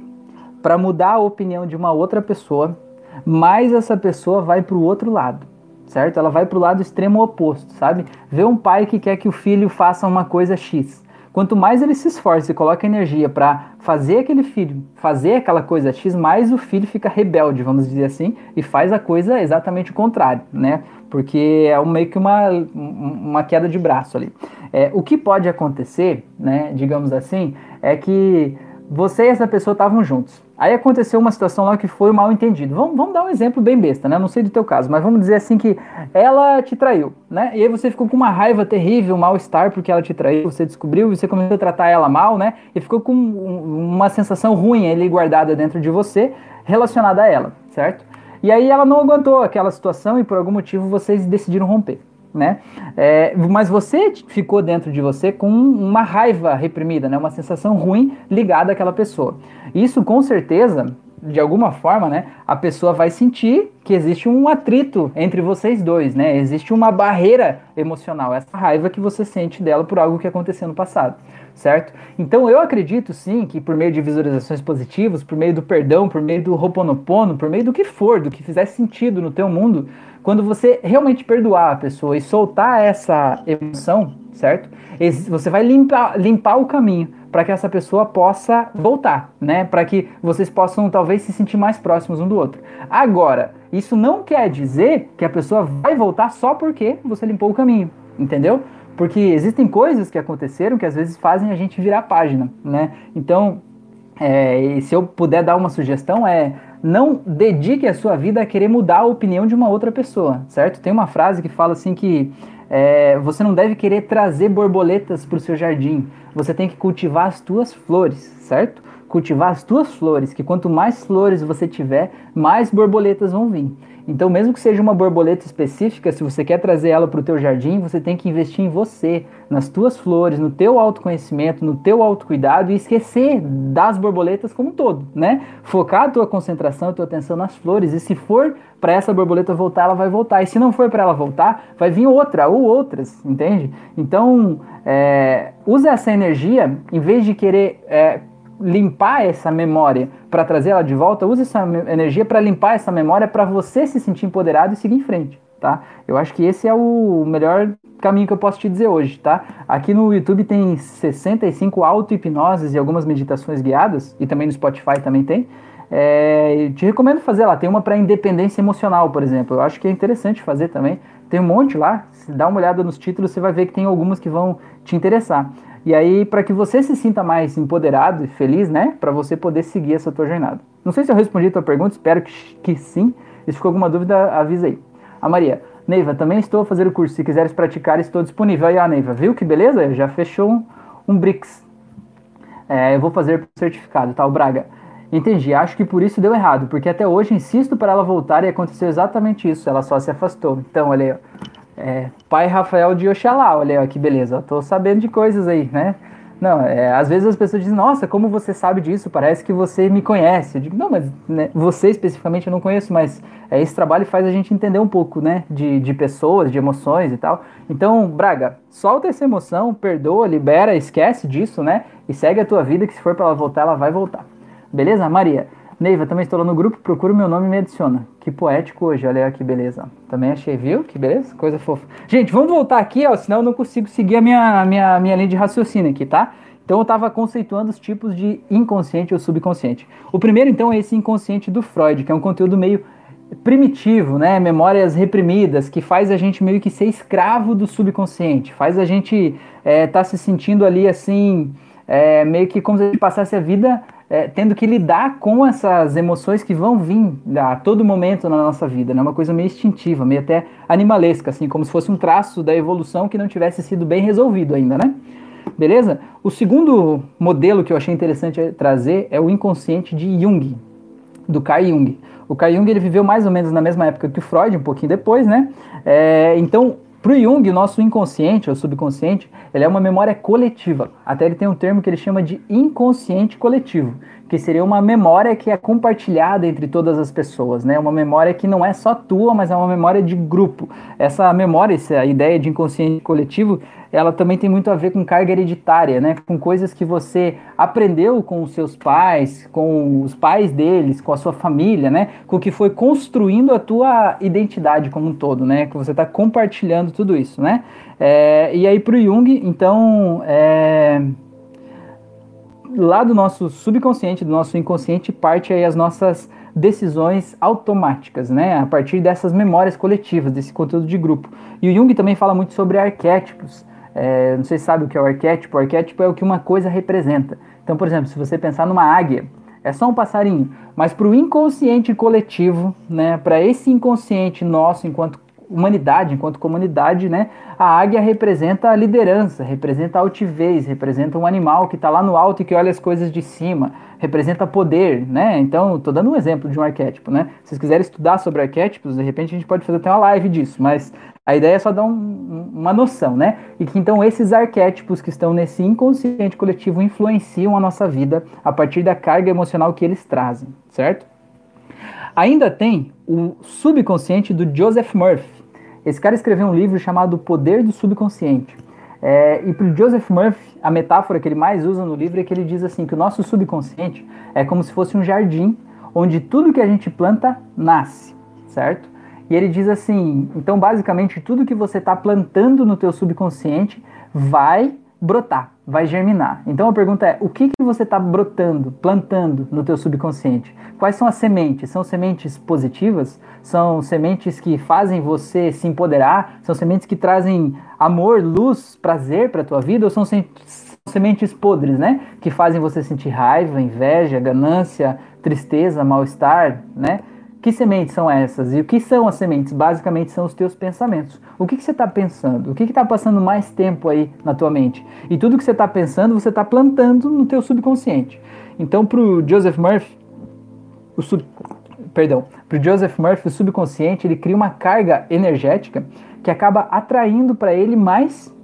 para mudar a opinião de uma outra pessoa, mais essa pessoa vai para o outro lado, certo? Ela vai para o lado extremo oposto, sabe? Vê um pai que quer que o filho faça uma coisa X. Quanto mais ele se esforça e coloca energia para fazer aquele filho fazer aquela coisa X, mais o filho fica rebelde, vamos dizer assim, e faz a coisa exatamente o contrário, né? Porque é meio que uma, uma queda de braço ali. É, o que pode acontecer, né, digamos assim, é que você e essa pessoa estavam juntos. Aí aconteceu uma situação lá que foi mal entendido. Vamos, vamos dar um exemplo bem besta, né? Não sei do teu caso, mas vamos dizer assim que ela te traiu, né? E aí você ficou com uma raiva terrível, um mal-estar porque ela te traiu, você descobriu, você começou a tratar ela mal, né? E ficou com uma sensação ruim ali guardada dentro de você relacionada a ela, certo? E aí ela não aguentou aquela situação e por algum motivo vocês decidiram romper né? É, mas você ficou dentro de você com uma raiva reprimida, né? Uma sensação ruim ligada àquela pessoa. Isso com certeza, de alguma forma, né? A pessoa vai sentir que existe um atrito entre vocês dois, né? Existe uma barreira emocional, essa raiva que você sente dela por algo que aconteceu no passado, certo? Então eu acredito sim que por meio de visualizações positivas, por meio do perdão, por meio do roponopono, por meio do que for, do que fizer sentido no teu mundo, quando você realmente perdoar a pessoa e soltar essa emoção, certo? Você vai limpar, limpar o caminho para que essa pessoa possa voltar, né? Para que vocês possam talvez se sentir mais próximos um do outro. Agora, isso não quer dizer que a pessoa vai voltar só porque você limpou o caminho, entendeu? Porque existem coisas que aconteceram que às vezes fazem a gente virar a página, né? Então, é, se eu puder dar uma sugestão, é não dedique a sua vida a querer mudar a opinião de uma outra pessoa, certo? Tem uma frase que fala assim que é, você não deve querer trazer borboletas para o seu jardim, você tem que cultivar as tuas flores, certo? Cultivar as tuas flores, que quanto mais flores você tiver, mais borboletas vão vir. Então, mesmo que seja uma borboleta específica, se você quer trazer ela para o teu jardim, você tem que investir em você, nas tuas flores, no teu autoconhecimento, no teu autocuidado e esquecer das borboletas como um todo, né? Focar a tua concentração, a tua atenção nas flores e se for para essa borboleta voltar, ela vai voltar. E se não for para ela voltar, vai vir outra ou outras, entende? Então, é, usa essa energia, em vez de querer é, limpar essa memória para trazer ela de volta, use essa energia para limpar essa memória para você se sentir empoderado e seguir em frente, tá? Eu acho que esse é o melhor caminho que eu posso te dizer hoje, tá? Aqui no YouTube tem 65 auto-hipnoses e algumas meditações guiadas, e também no Spotify também tem. É, te recomendo fazer lá, tem uma para independência emocional, por exemplo. Eu acho que é interessante fazer também. Tem um monte lá, se dá uma olhada nos títulos, você vai ver que tem algumas que vão te interessar. E aí, para que você se sinta mais empoderado e feliz, né? Para você poder seguir essa tua jornada. Não sei se eu respondi a tua pergunta, espero que, que sim. Se ficou alguma dúvida, avisa aí. A Maria, Neiva, também estou a fazer o curso. Se quiseres praticar, estou disponível. Aí, a Neiva, viu que beleza? Já fechou um, um BRICS. É, eu vou fazer certificado, tá? O Braga. Entendi, acho que por isso deu errado, porque até hoje insisto para ela voltar e aconteceu exatamente isso, ela só se afastou. Então, olha aí, ó. É, pai Rafael de Oxalá, olha ó, que beleza, tô sabendo de coisas aí, né? Não, é, às vezes as pessoas dizem, nossa, como você sabe disso? Parece que você me conhece. Eu digo, não, mas né, você especificamente eu não conheço, mas é, esse trabalho faz a gente entender um pouco, né? De, de pessoas, de emoções e tal. Então, Braga, solta essa emoção, perdoa, libera, esquece disso, né? E segue a tua vida, que se for para ela voltar, ela vai voltar. Beleza, Maria? Neiva, também estou lá no grupo, procura o meu nome e me adiciona. Que poético hoje, olha que beleza. Também achei, viu? Que beleza? Coisa fofa. Gente, vamos voltar aqui, ó, senão eu não consigo seguir a minha, minha, minha linha de raciocínio aqui, tá? Então eu estava conceituando os tipos de inconsciente ou subconsciente. O primeiro, então, é esse inconsciente do Freud, que é um conteúdo meio primitivo, né? Memórias reprimidas, que faz a gente meio que ser escravo do subconsciente, faz a gente estar é, tá se sentindo ali assim, é, meio que como se a gente passasse a vida é, tendo que lidar com essas emoções que vão vir a todo momento na nossa vida, né? Uma coisa meio instintiva, meio até animalesca, assim, como se fosse um traço da evolução que não tivesse sido bem resolvido ainda, né? Beleza? O segundo modelo que eu achei interessante trazer é o inconsciente de Jung, do Carl Jung. O Carl Jung ele viveu mais ou menos na mesma época que o Freud, um pouquinho depois, né? É, então, para o Jung, nosso inconsciente ou subconsciente, ele é uma memória coletiva. Até ele tem um termo que ele chama de inconsciente coletivo, que seria uma memória que é compartilhada entre todas as pessoas, né? Uma memória que não é só tua, mas é uma memória de grupo. Essa memória, essa ideia de inconsciente coletivo, ela também tem muito a ver com carga hereditária, né? Com coisas que você aprendeu com os seus pais, com os pais deles, com a sua família, né? Com o que foi construindo a tua identidade como um todo, né? Que você está compartilhando tudo isso, né? É, e aí para o Jung, então, é, lá do nosso subconsciente, do nosso inconsciente, parte aí as nossas decisões automáticas, né? A partir dessas memórias coletivas, desse conteúdo de grupo. E o Jung também fala muito sobre arquétipos. É, não sei se sabe o que é o arquétipo. O arquétipo é o que uma coisa representa. Então, por exemplo, se você pensar numa águia, é só um passarinho, mas para o inconsciente coletivo, né, para esse inconsciente nosso enquanto humanidade, enquanto comunidade, né, a águia representa a liderança, representa a altivez, representa um animal que está lá no alto e que olha as coisas de cima, representa poder, né? Então, estou dando um exemplo de um arquétipo, né? Se vocês quiserem estudar sobre arquétipos, de repente a gente pode fazer até uma live disso, mas a ideia é só dar um, uma noção, né? E que então esses arquétipos que estão nesse inconsciente coletivo influenciam a nossa vida a partir da carga emocional que eles trazem, certo? Ainda tem o subconsciente do Joseph Murphy. Esse cara escreveu um livro chamado Poder do Subconsciente. É, e para Joseph Murphy, a metáfora que ele mais usa no livro é que ele diz assim que o nosso subconsciente é como se fosse um jardim onde tudo que a gente planta nasce, certo? E ele diz assim: então, basicamente, tudo que você está plantando no teu subconsciente vai brotar, vai germinar. Então a pergunta é: o que, que você está brotando, plantando no teu subconsciente? Quais são as sementes? São sementes positivas? São sementes que fazem você se empoderar? São sementes que trazem amor, luz, prazer para a tua vida? Ou são sementes podres, né? Que fazem você sentir raiva, inveja, ganância, tristeza, mal-estar, né? Que sementes são essas? E o que são as sementes? Basicamente são os teus pensamentos. O que, que você está pensando? O que está passando mais tempo aí na tua mente? E tudo que você está pensando, você está plantando no teu subconsciente. Então, para o Joseph Murphy, o sub, perdão, para Joseph Murphy, o subconsciente, ele cria uma carga energética que acaba atraindo para ele mais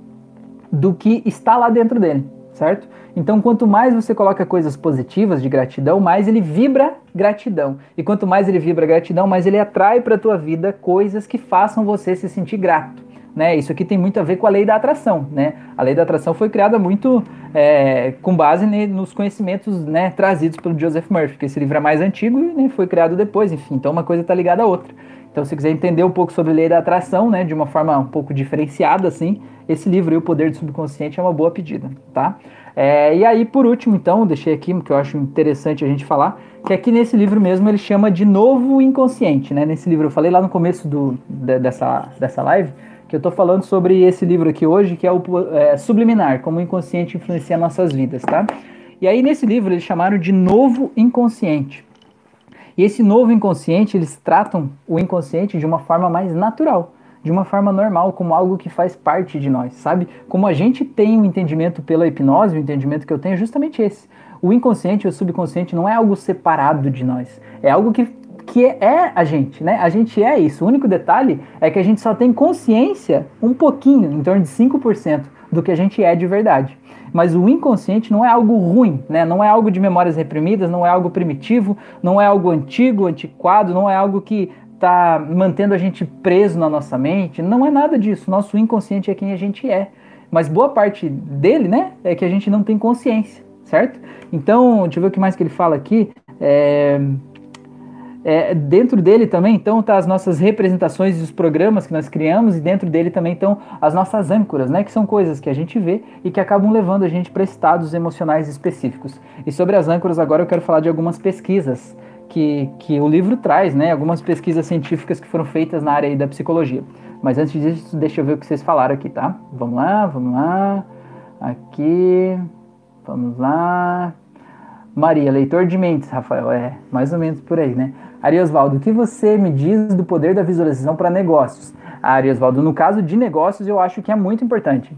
do que está lá dentro dele certo? Então, quanto mais você coloca coisas positivas de gratidão, mais ele vibra gratidão. E quanto mais ele vibra gratidão, mais ele atrai para a tua vida coisas que façam você se sentir grato. Né? Isso aqui tem muito a ver com a lei da atração. Né? A lei da atração foi criada muito é, com base nos conhecimentos né, trazidos pelo Joseph Murphy, que esse livro é mais antigo e né, foi criado depois, enfim. Então, uma coisa está ligada à outra. Então, se quiser entender um pouco sobre lei da atração, né, de uma forma um pouco diferenciada, assim, esse livro, O Poder do Subconsciente, é uma boa pedida, tá? É, e aí, por último, então, deixei aqui, que eu acho interessante a gente falar, que aqui nesse livro mesmo ele chama de Novo Inconsciente, né? Nesse livro, eu falei lá no começo do, de, dessa, dessa live, que eu estou falando sobre esse livro aqui hoje, que é o é, Subliminar, como o inconsciente influencia nossas vidas, tá? E aí, nesse livro, eles chamaram de Novo Inconsciente. E esse novo inconsciente, eles tratam o inconsciente de uma forma mais natural, de uma forma normal, como algo que faz parte de nós, sabe? Como a gente tem um entendimento pela hipnose, o entendimento que eu tenho é justamente esse. O inconsciente e o subconsciente não é algo separado de nós, é algo que, que é a gente, né? A gente é isso. O único detalhe é que a gente só tem consciência um pouquinho, em torno de 5% do que a gente é de verdade. Mas o inconsciente não é algo ruim, né? Não é algo de memórias reprimidas, não é algo primitivo, não é algo antigo, antiquado, não é algo que está mantendo a gente preso na nossa mente. Não é nada disso. Nosso inconsciente é quem a gente é. Mas boa parte dele, né, é que a gente não tem consciência, certo? Então, deixa eu ver o que mais que ele fala aqui. É... é, dentro dele também então tá as nossas representações dos programas que nós criamos e dentro dele também estão as nossas âncoras, né, que são coisas que a gente vê e que acabam levando a gente para estados emocionais específicos. E sobre as âncoras agora eu quero falar de algumas pesquisas que, que o livro traz, né, algumas pesquisas científicas que foram feitas na área da psicologia. Mas antes disso, deixa eu ver o que vocês falaram aqui, tá? Vamos lá, vamos lá. Aqui, vamos lá. Maria, leitor de mentes, Rafael, é mais ou menos por aí, né? Ari Osvaldo, o que você me diz do poder da visualização para negócios? Ari Osvaldo, no caso de negócios, eu acho que é muito importante.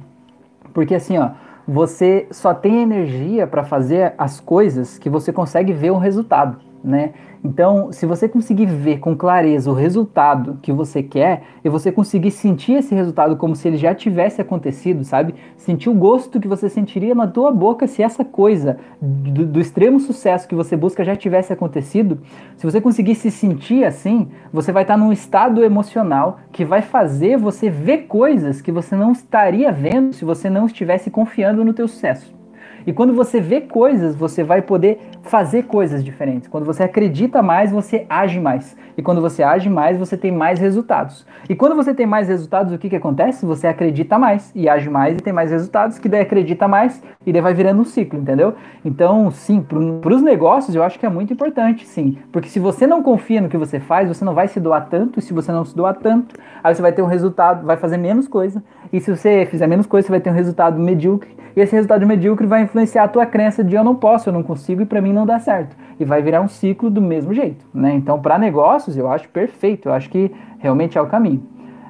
Porque assim, ó, você só tem energia para fazer as coisas que você consegue ver um resultado, né? Então, se você conseguir ver com clareza o resultado que você quer e você conseguir sentir esse resultado como se ele já tivesse acontecido, sabe? Sentir o gosto que você sentiria na tua boca se essa coisa do, do extremo sucesso que você busca já tivesse acontecido, se você conseguir se sentir assim, você vai estar num estado emocional que vai fazer você ver coisas que você não estaria vendo se você não estivesse confiando no teu sucesso. E quando você vê coisas, você vai poder fazer coisas diferentes. Quando você acredita mais, você age mais. E quando você age mais, você tem mais resultados. E quando você tem mais resultados, o que, que acontece? Você acredita mais e age mais e tem mais resultados, que daí acredita mais e daí vai virando um ciclo, entendeu? Então, sim, para os negócios eu acho que é muito importante, sim. Porque se você não confia no que você faz, você não vai se doar tanto. E se você não se doar tanto, aí você vai ter um resultado, vai fazer menos coisa. E se você fizer menos coisa, você vai ter um resultado medíocre. E esse resultado medíocre vai influenciar a tua crença de eu não posso, eu não consigo e para mim não dá certo. E vai virar um ciclo do mesmo jeito, né? Então, para negócios, eu acho perfeito, eu acho que realmente é o caminho.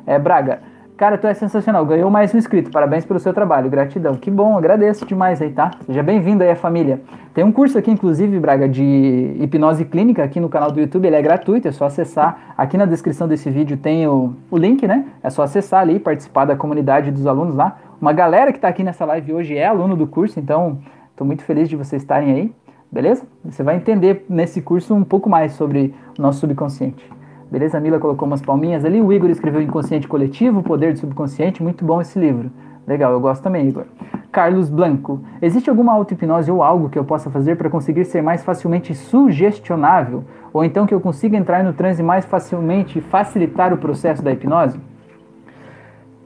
É, Braga, cara, tu é sensacional, ganhou mais um inscrito, parabéns pelo seu trabalho, gratidão. Que bom, agradeço demais aí, tá? Seja bem-vindo aí a família. Tem um curso aqui, inclusive, Braga, de hipnose clínica aqui no canal do YouTube, ele é gratuito, é só acessar. Aqui na descrição desse vídeo tem o, o link, né? É só acessar ali, participar da comunidade dos alunos lá. Uma galera que está aqui nessa live hoje é aluno do curso, então estou muito feliz de vocês estarem aí, beleza? Você vai entender nesse curso um pouco mais sobre o nosso subconsciente. Beleza? A Mila colocou umas palminhas ali. O Igor escreveu Inconsciente Coletivo, O Poder do Subconsciente. Muito bom esse livro. Legal, eu gosto também, Igor. Carlos Blanco. Existe alguma auto-hipnose ou algo que eu possa fazer para conseguir ser mais facilmente sugestionável? Ou então que eu consiga entrar no transe mais facilmente e facilitar o processo da hipnose?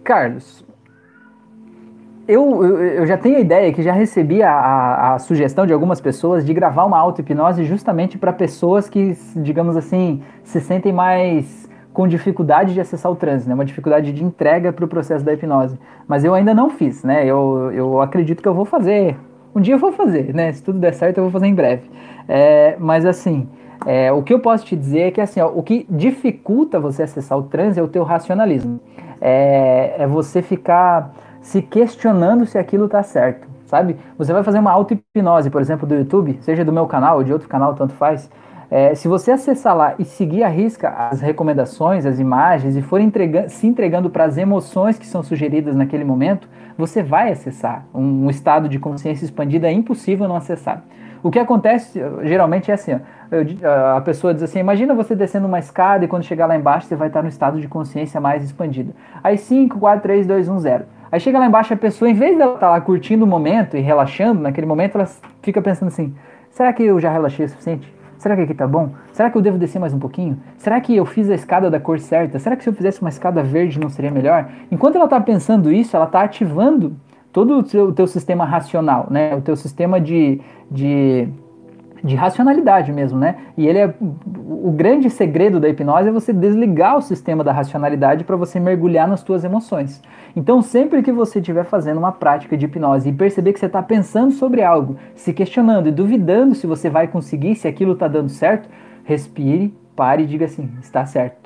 Carlos, eu, eu, já tenho a ideia que já recebi a, a, a sugestão de algumas pessoas de gravar uma auto-hipnose justamente para pessoas que, digamos assim, se sentem mais com dificuldade de acessar o transe, né? uma dificuldade de entrega para o processo da hipnose. Mas eu ainda não fiz, né? Eu, eu acredito que eu vou fazer. Um dia eu vou fazer, né? Se tudo der certo, eu vou fazer em breve. É, mas assim, é, o que eu posso te dizer é que assim, ó, o que dificulta você acessar o transe é o teu racionalismo. É, é você ficar se questionando se aquilo está certo, sabe? Você vai fazer uma auto-hipnose, por exemplo, do YouTube, seja do meu canal ou de outro canal, tanto faz. É, se você acessar lá e seguir a risca as recomendações, as imagens e for entrega se entregando para as emoções que são sugeridas naquele momento, você vai acessar. Um, um, estado de consciência expandida é impossível não acessar. O que acontece geralmente é assim: ó, eu, a pessoa diz assim: imagina você descendo uma escada e quando chegar lá embaixo você vai estar no estado de consciência mais expandido. Aí 5, 4, 3, 2, 1, 0. Aí chega lá embaixo a pessoa, em vez dela estar tá lá curtindo o momento e relaxando, naquele momento ela fica pensando assim: será que eu já relaxei o suficiente? Será que aqui tá bom? Será que eu devo descer mais um pouquinho? Será que eu fiz a escada da cor certa? Será que se eu fizesse uma escada verde não seria melhor? Enquanto ela está pensando isso, ela está ativando todo o teu, o teu, sistema racional, né? O teu sistema de, de de racionalidade mesmo, né? E ele é o grande segredo da hipnose é você desligar o sistema da racionalidade para você mergulhar nas suas emoções. Então, sempre que você estiver fazendo uma prática de hipnose e perceber que você está pensando sobre algo, se questionando e duvidando se você vai conseguir, se aquilo está dando certo, respire, pare e diga assim: está certo.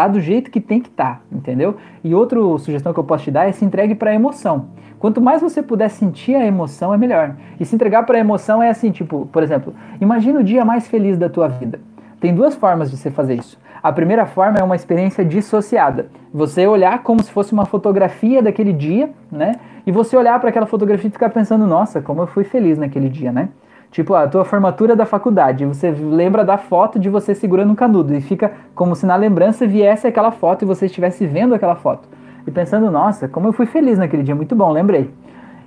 Tá do jeito que tem que estar, tá, entendeu? E outra sugestão que eu posso te dar é se entregue para a emoção. Quanto mais você puder sentir a emoção, é melhor. E se entregar para a emoção é assim, tipo, por exemplo, imagina o dia mais feliz da tua vida. Tem duas formas de você fazer isso. A primeira forma é uma experiência dissociada. Você olhar como se fosse uma fotografia daquele dia, né? E você olhar para aquela fotografia e ficar pensando, nossa, como eu fui feliz naquele dia, né? Tipo, a tua formatura da faculdade, você lembra da foto de você segurando um canudo e fica como se na lembrança viesse aquela foto e você estivesse vendo aquela foto e pensando, nossa, como eu fui feliz naquele dia, muito bom, lembrei.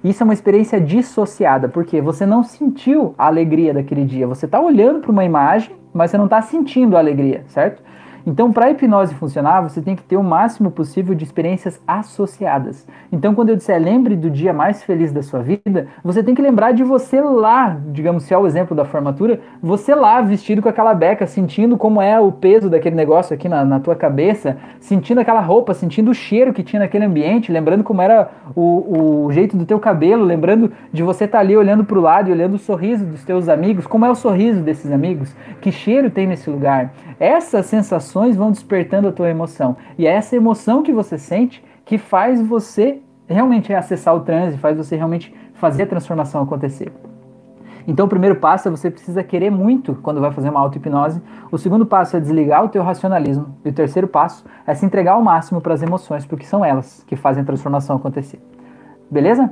Isso é uma experiência dissociada, porque você não sentiu a alegria daquele dia. Você está olhando para uma imagem, mas você não está sentindo a alegria, certo? Então, para a hipnose funcionar, você tem que ter o máximo possível de experiências associadas. Então, quando eu disser lembre do dia mais feliz da sua vida, você tem que lembrar de você lá, digamos, se é o exemplo da formatura, você lá vestido com aquela beca, sentindo como é o peso daquele negócio aqui na, na tua cabeça, sentindo aquela roupa, sentindo o cheiro que tinha naquele ambiente, lembrando como era o, o jeito do teu cabelo, lembrando de você estar tá ali olhando para o lado e olhando o sorriso dos teus amigos, como é o sorriso desses amigos, que cheiro tem nesse lugar. Essas sensações vão despertando a tua emoção. E é essa emoção que você sente que faz você realmente acessar o transe, faz você realmente fazer a transformação acontecer. Então, o primeiro passo é você precisa querer muito quando vai fazer uma auto-hipnose. O segundo passo é desligar o teu racionalismo. E o terceiro passo é se entregar ao máximo para as emoções, porque são elas que fazem a transformação acontecer. Beleza?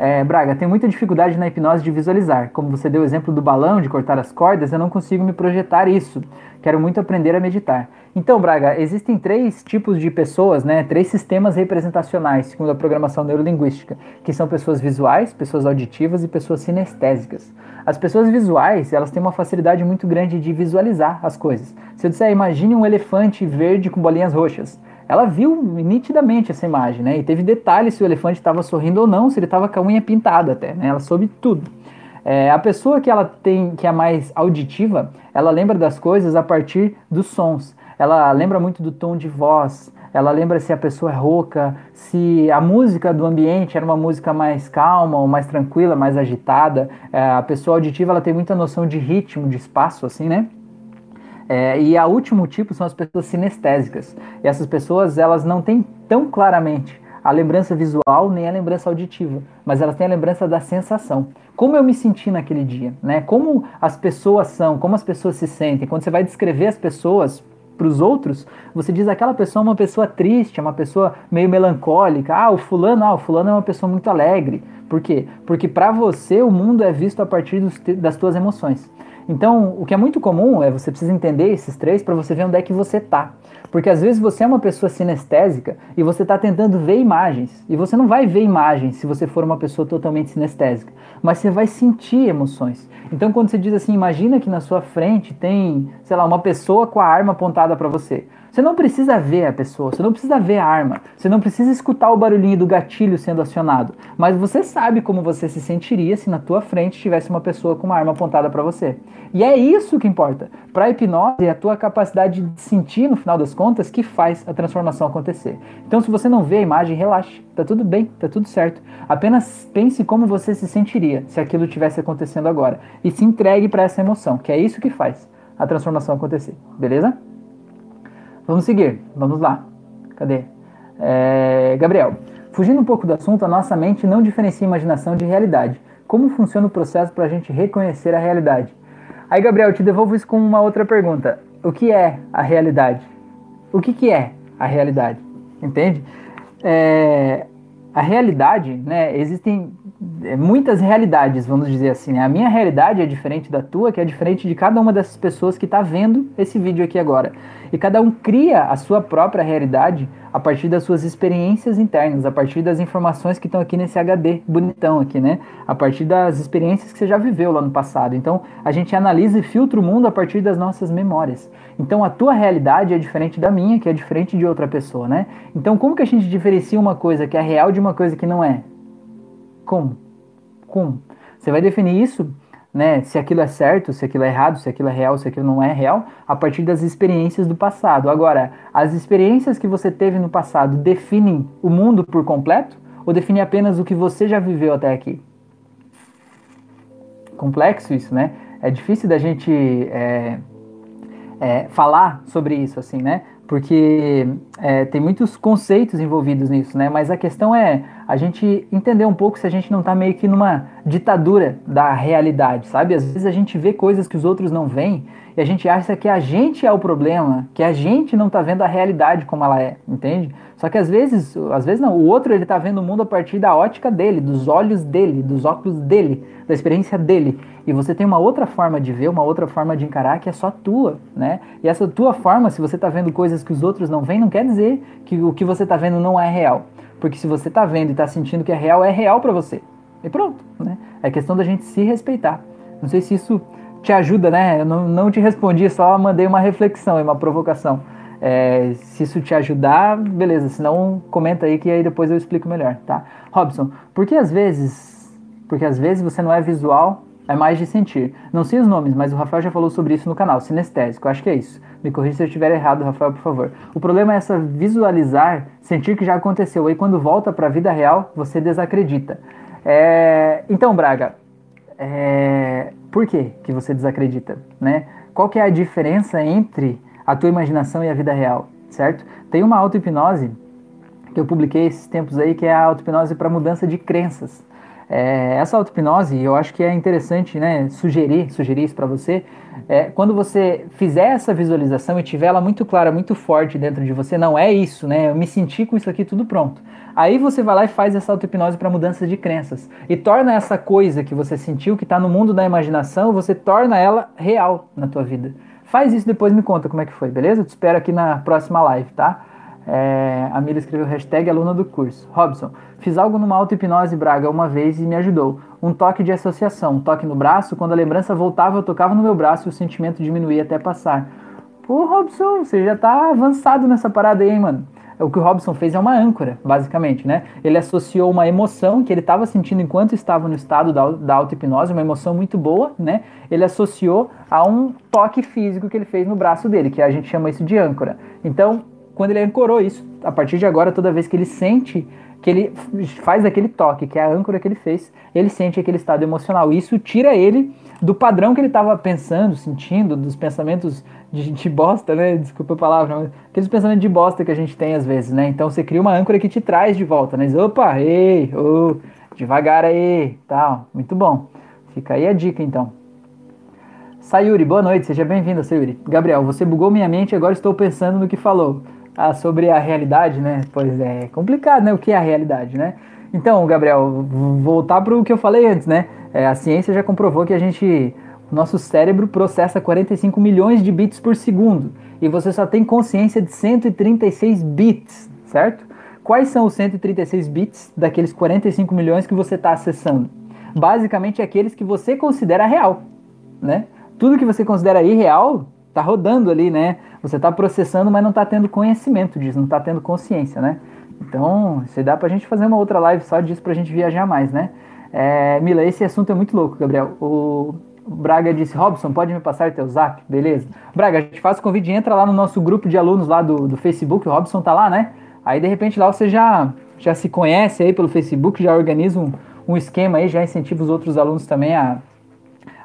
É, Braga, tem muita dificuldade na hipnose de visualizar. Como você deu o exemplo do balão, de cortar as cordas, eu não consigo me projetar isso. Quero muito aprender a meditar. Então, Braga, existem três tipos de pessoas, né? Três sistemas representacionais, segundo a programação neurolinguística, que são pessoas visuais, pessoas auditivas e pessoas sinestésicas. As pessoas visuais, elas têm uma facilidade muito grande de visualizar as coisas. Se eu disser, imagine um elefante verde com bolinhas roxas ela viu nitidamente essa imagem, né? E teve detalhes se o elefante estava sorrindo ou não, se ele estava com a unha pintada até, né? Ela soube tudo. É, a pessoa que ela tem, que é mais auditiva, ela lembra das coisas a partir dos sons. Ela lembra muito do tom de voz. Ela lembra se a pessoa é rouca, se a música do ambiente era uma música mais calma ou mais tranquila, mais agitada. É, a pessoa auditiva ela tem muita noção de ritmo, de espaço, assim, né? É, e a último tipo são as pessoas sinestésicas. E essas pessoas, elas não têm tão claramente a lembrança visual nem a lembrança auditiva, mas elas têm a lembrança da sensação. Como eu me senti naquele dia, né? Como as pessoas são, como as pessoas se sentem. Quando você vai descrever as pessoas para os outros, você diz aquela pessoa é uma pessoa triste, é uma pessoa meio melancólica. Ah, o fulano, ah, o fulano é uma pessoa muito alegre. Por quê? Porque para você o mundo é visto a partir dos, das tuas emoções. Então, o que é muito comum é você precisa entender esses três para você ver onde é que você tá. Porque às vezes você é uma pessoa sinestésica e você está tentando ver imagens. E você não vai ver imagens se você for uma pessoa totalmente sinestésica. Mas você vai sentir emoções. Então quando você diz assim, imagina que na sua frente tem, sei lá, uma pessoa com a arma apontada para você. Você não precisa ver a pessoa, você não precisa ver a arma, você não precisa escutar o barulhinho do gatilho sendo acionado, mas você sabe como você se sentiria se na tua frente tivesse uma pessoa com uma arma apontada para você. E é isso que importa. Para hipnose, é a tua capacidade de sentir no final das contas que faz a transformação acontecer. Então, se você não vê a imagem, relaxe, tá tudo bem, tá tudo certo. Apenas pense como você se sentiria se aquilo tivesse acontecendo agora e se entregue para essa emoção, que é isso que faz a transformação acontecer. Beleza? Vamos seguir, vamos lá. Cadê? É, Gabriel, fugindo um pouco do assunto, a nossa mente não diferencia imaginação de realidade. Como funciona o processo para a gente reconhecer a realidade? Aí, Gabriel, eu te devolvo isso com uma outra pergunta. O que é a realidade? O que, que é a realidade? Entende? É, a realidade, né? Existem é, muitas realidades, vamos dizer assim. Né? A minha realidade é diferente da tua, que é diferente de cada uma dessas pessoas que está vendo esse vídeo aqui agora. E cada um cria a sua própria realidade a partir das suas experiências internas, a partir das informações que estão aqui nesse HD bonitão aqui, né? A partir das experiências que você já viveu lá no passado. Então, a gente analisa e filtra o mundo a partir das nossas memórias. Então, a tua realidade é diferente da minha, que é diferente de outra pessoa, né? Então, como que a gente diferencia uma coisa que é real de uma coisa que não é? Como? Como? Você vai definir isso né, se aquilo é certo, se aquilo é errado, se aquilo é real, se aquilo não é real, a partir das experiências do passado. Agora, as experiências que você teve no passado definem o mundo por completo ou definem apenas o que você já viveu até aqui? Complexo isso, né? É difícil da gente é, é, falar sobre isso, assim, né? Porque é, tem muitos conceitos envolvidos nisso, né? Mas a questão é a gente entender um pouco se a gente não está meio que numa ditadura da realidade, sabe? Às vezes a gente vê coisas que os outros não veem e a gente acha que a gente é o problema, que a gente não está vendo a realidade como ela é, entende? Só que às vezes, às vezes não, o outro ele está vendo o mundo a partir da ótica dele, dos olhos dele, dos óculos dele, da experiência dele. E você tem uma outra forma de ver, uma outra forma de encarar que é só tua, né? E essa tua forma, se você está vendo coisas que os outros não veem, não quer dizer que o que você está vendo não é real. Porque se você está vendo e está sentindo que é real, é real para você. E pronto, né? É questão da gente se respeitar. Não sei se isso te ajuda, né? Eu não, não te respondi, só mandei uma reflexão e uma provocação. É, se isso te ajudar, beleza. Se não, comenta aí que aí depois eu explico melhor, tá? Robson, por que às vezes, porque às vezes você não é visual, é mais de sentir. Não sei os nomes, mas o Rafael já falou sobre isso no canal, sinestésico, acho que é isso. Me corrija se eu estiver errado, Rafael, por favor. O problema é essa visualizar, sentir que já aconteceu. Aí quando volta para a vida real, você desacredita. É... Então, Braga, é... por que, que você desacredita? Né? Qual que é a diferença entre a tua imaginação e a vida real, certo? Tem uma auto-hipnose que eu publiquei esses tempos aí, que é a auto-hipnose para mudança de crenças. É, essa auto-hipnose, eu acho que é interessante né, sugerir, sugerir isso para você, é, quando você fizer essa visualização e tiver ela muito clara, muito forte dentro de você, não é isso, né? Eu me senti com isso aqui tudo pronto. Aí você vai lá e faz essa auto-hipnose para mudança de crenças e torna essa coisa que você sentiu, que está no mundo da imaginação, você torna ela real na tua vida. Faz isso depois me conta como é que foi, beleza? Eu te espero aqui na próxima live, tá? É, a Mila escreveu hashtag aluna do curso. Robson, fiz algo numa auto-hipnose Braga uma vez e me ajudou. Um toque de associação, um toque no braço, quando a lembrança voltava, eu tocava no meu braço e o sentimento diminuía até passar. Pô, Robson, você já tá avançado nessa parada aí, hein, mano? O que o Robson fez é uma âncora, basicamente, né? Ele associou uma emoção que ele estava sentindo enquanto estava no estado da, da auto-hipnose, uma emoção muito boa, né? Ele associou a um toque físico que ele fez no braço dele, que a gente chama isso de âncora. Então, quando ele ancorou isso, a partir de agora, toda vez que ele sente que ele faz aquele toque, que é a âncora que ele fez, ele sente aquele estado emocional. Isso tira ele do padrão que ele estava pensando, sentindo, dos pensamentos de, de, *laughs* bosta, né? Desculpa a palavra, mas aqueles pensamentos de bosta que a gente tem às vezes, né? Então você cria uma âncora que te traz de volta, né? Diz, opa, ei, oh, devagar aí, tal. Muito bom. Fica aí a dica então. Sayuri, boa noite, seja bem-vindo, Sayuri. Gabriel, você bugou minha mente e agora estou pensando no que falou ah, sobre a realidade, né? Pois é, complicado, né? O que é a realidade, né? Então, Gabriel, voltar para o que eu falei antes, né? É, a ciência já comprovou que a gente, o nosso cérebro processa 45 milhões de bits por segundo e você só tem consciência de 136 bits, certo? Quais são os 136 bits daqueles 45 milhões que você está acessando? Basicamente, aqueles que você considera real, né? Tudo que você considera irreal tá rodando ali, né? Você está processando, mas não está tendo conhecimento disso, não está tendo consciência, né? Então, se dá pra gente fazer uma outra live só disso pra gente viajar mais, né? É, Mila, esse assunto é muito louco, Gabriel. O Braga disse, Robson, pode me passar teu zap? Beleza. Braga, a gente faz o convite, entra lá no nosso grupo de alunos lá do, do Facebook, o Robson tá lá, né? Aí, de repente, lá você já, já se conhece aí pelo Facebook, já organiza um, um esquema aí, já incentiva os outros alunos também a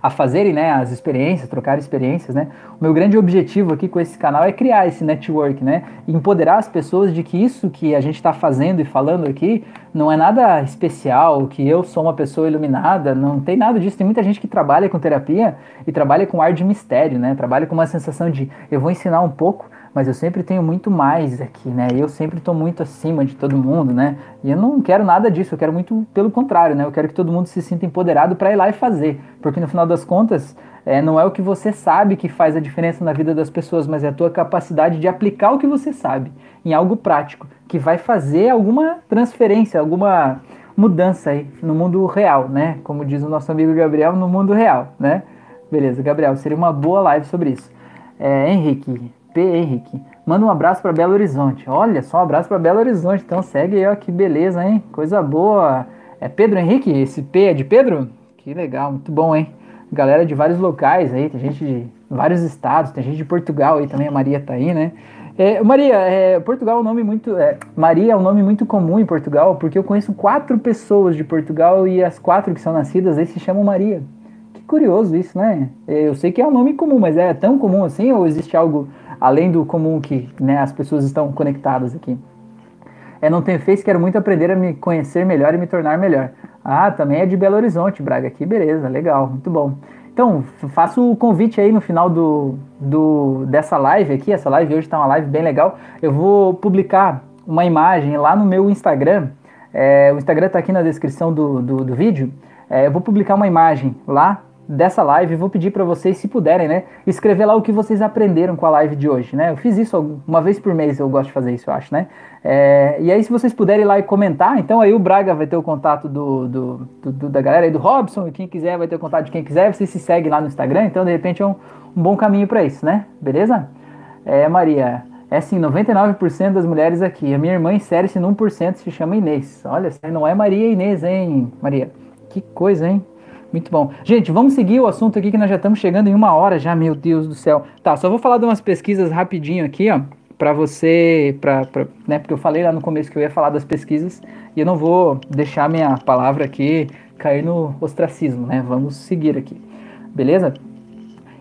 a fazerem né, as experiências, trocar experiências, né? O meu grande objetivo aqui com esse canal é criar esse network, né? Empoderar as pessoas de que isso que a gente está fazendo e falando aqui não é nada especial, que eu sou uma pessoa iluminada, não tem nada disso. Tem muita gente que trabalha com terapia e trabalha com ar de mistério, né? Trabalha com uma sensação de eu vou ensinar um pouco, mas eu sempre tenho muito mais aqui, né? Eu sempre estou muito acima de todo mundo, né? E eu não quero nada disso, eu quero muito pelo contrário, né? Eu quero que todo mundo se sinta empoderado para ir lá e fazer, porque no final das contas, é, não é o que você sabe que faz a diferença na vida das pessoas, mas é a tua capacidade de aplicar o que você sabe em algo prático, que vai fazer alguma transferência, alguma mudança aí no mundo real, né? Como diz o nosso amigo Gabriel, no mundo real, né? Beleza, Gabriel, seria uma boa live sobre isso. É, Henrique, P. Henrique. Manda um abraço para Belo Horizonte. Olha só, um abraço para Belo Horizonte. Então segue ó, que beleza, hein? Coisa boa. É Pedro Henrique? Esse P é de Pedro? Que legal, muito bom, hein? Galera de vários locais aí, tem gente de vários estados, tem gente de Portugal aí também, a Maria tá aí, né? É, Maria, é, Portugal é um nome muito. É, Maria é um nome muito comum em Portugal, porque eu conheço quatro pessoas de Portugal e as quatro que são nascidas aí se chamam Maria. Que curioso isso, né? Eu sei que é um nome comum, mas é tão comum assim ou existe algo além do comum que né, as pessoas estão conectadas aqui. É, não tenho face, quero muito aprender a me conhecer melhor e me tornar melhor. Ah, também é de Belo Horizonte, Braga. Aqui, beleza, legal, muito bom. Então, faço o convite aí no final do, do, dessa live aqui. Essa live hoje está uma live bem legal. Eu vou publicar uma imagem lá no meu Instagram. É, o Instagram está aqui na descrição do, do, do vídeo. É, eu vou publicar uma imagem lá dessa live, vou pedir para vocês, se puderem, né, escrever lá o que vocês aprenderam com a live de hoje, né? Eu fiz isso uma vez por mês, eu gosto de fazer isso, eu acho, né? É, e aí, se vocês puderem ir lá e comentar, então aí o Braga vai ter o contato do, do, do, da galera aí do Robson, e quem quiser vai ter o contato de quem quiser, vocês se seguem lá no Instagram, então de repente é um, um bom caminho para isso, né? Beleza? É, Maria, é assim, 99% das mulheres aqui. A minha irmã insere-se num por cento se chama Inês. Olha, não é Maria Inês, hein, Maria? Que coisa, hein? Muito bom. Gente, vamos seguir o assunto aqui que nós já estamos chegando em uma hora já, meu Deus do céu. Tá, só vou falar de umas pesquisas rapidinho aqui, ó, para você, pra, pra, né, porque eu falei lá no começo que eu ia falar das pesquisas e eu não vou deixar minha palavra aqui cair no ostracismo, né? Vamos seguir aqui. Beleza?